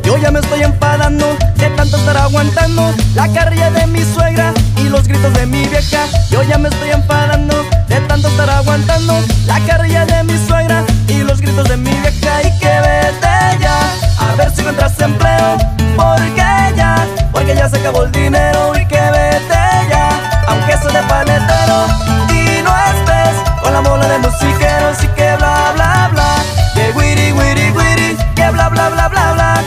Yo ya me estoy enfadando de tanto estar aguantando la carrilla de mi suegra y los gritos de mi vieja. Yo ya me estoy enfadando de tanto estar aguantando la carrilla de mi suegra y los gritos de mi vieja. Y que vete ya, a ver si encuentras empleo. Porque ya, porque ya se acabó el dinero. Y que vete ya, aunque sea de paletero. Y no estés con la mola de musiqueros y que bla bla bla. Que wiri wiri wiri, que bla bla bla bla bla.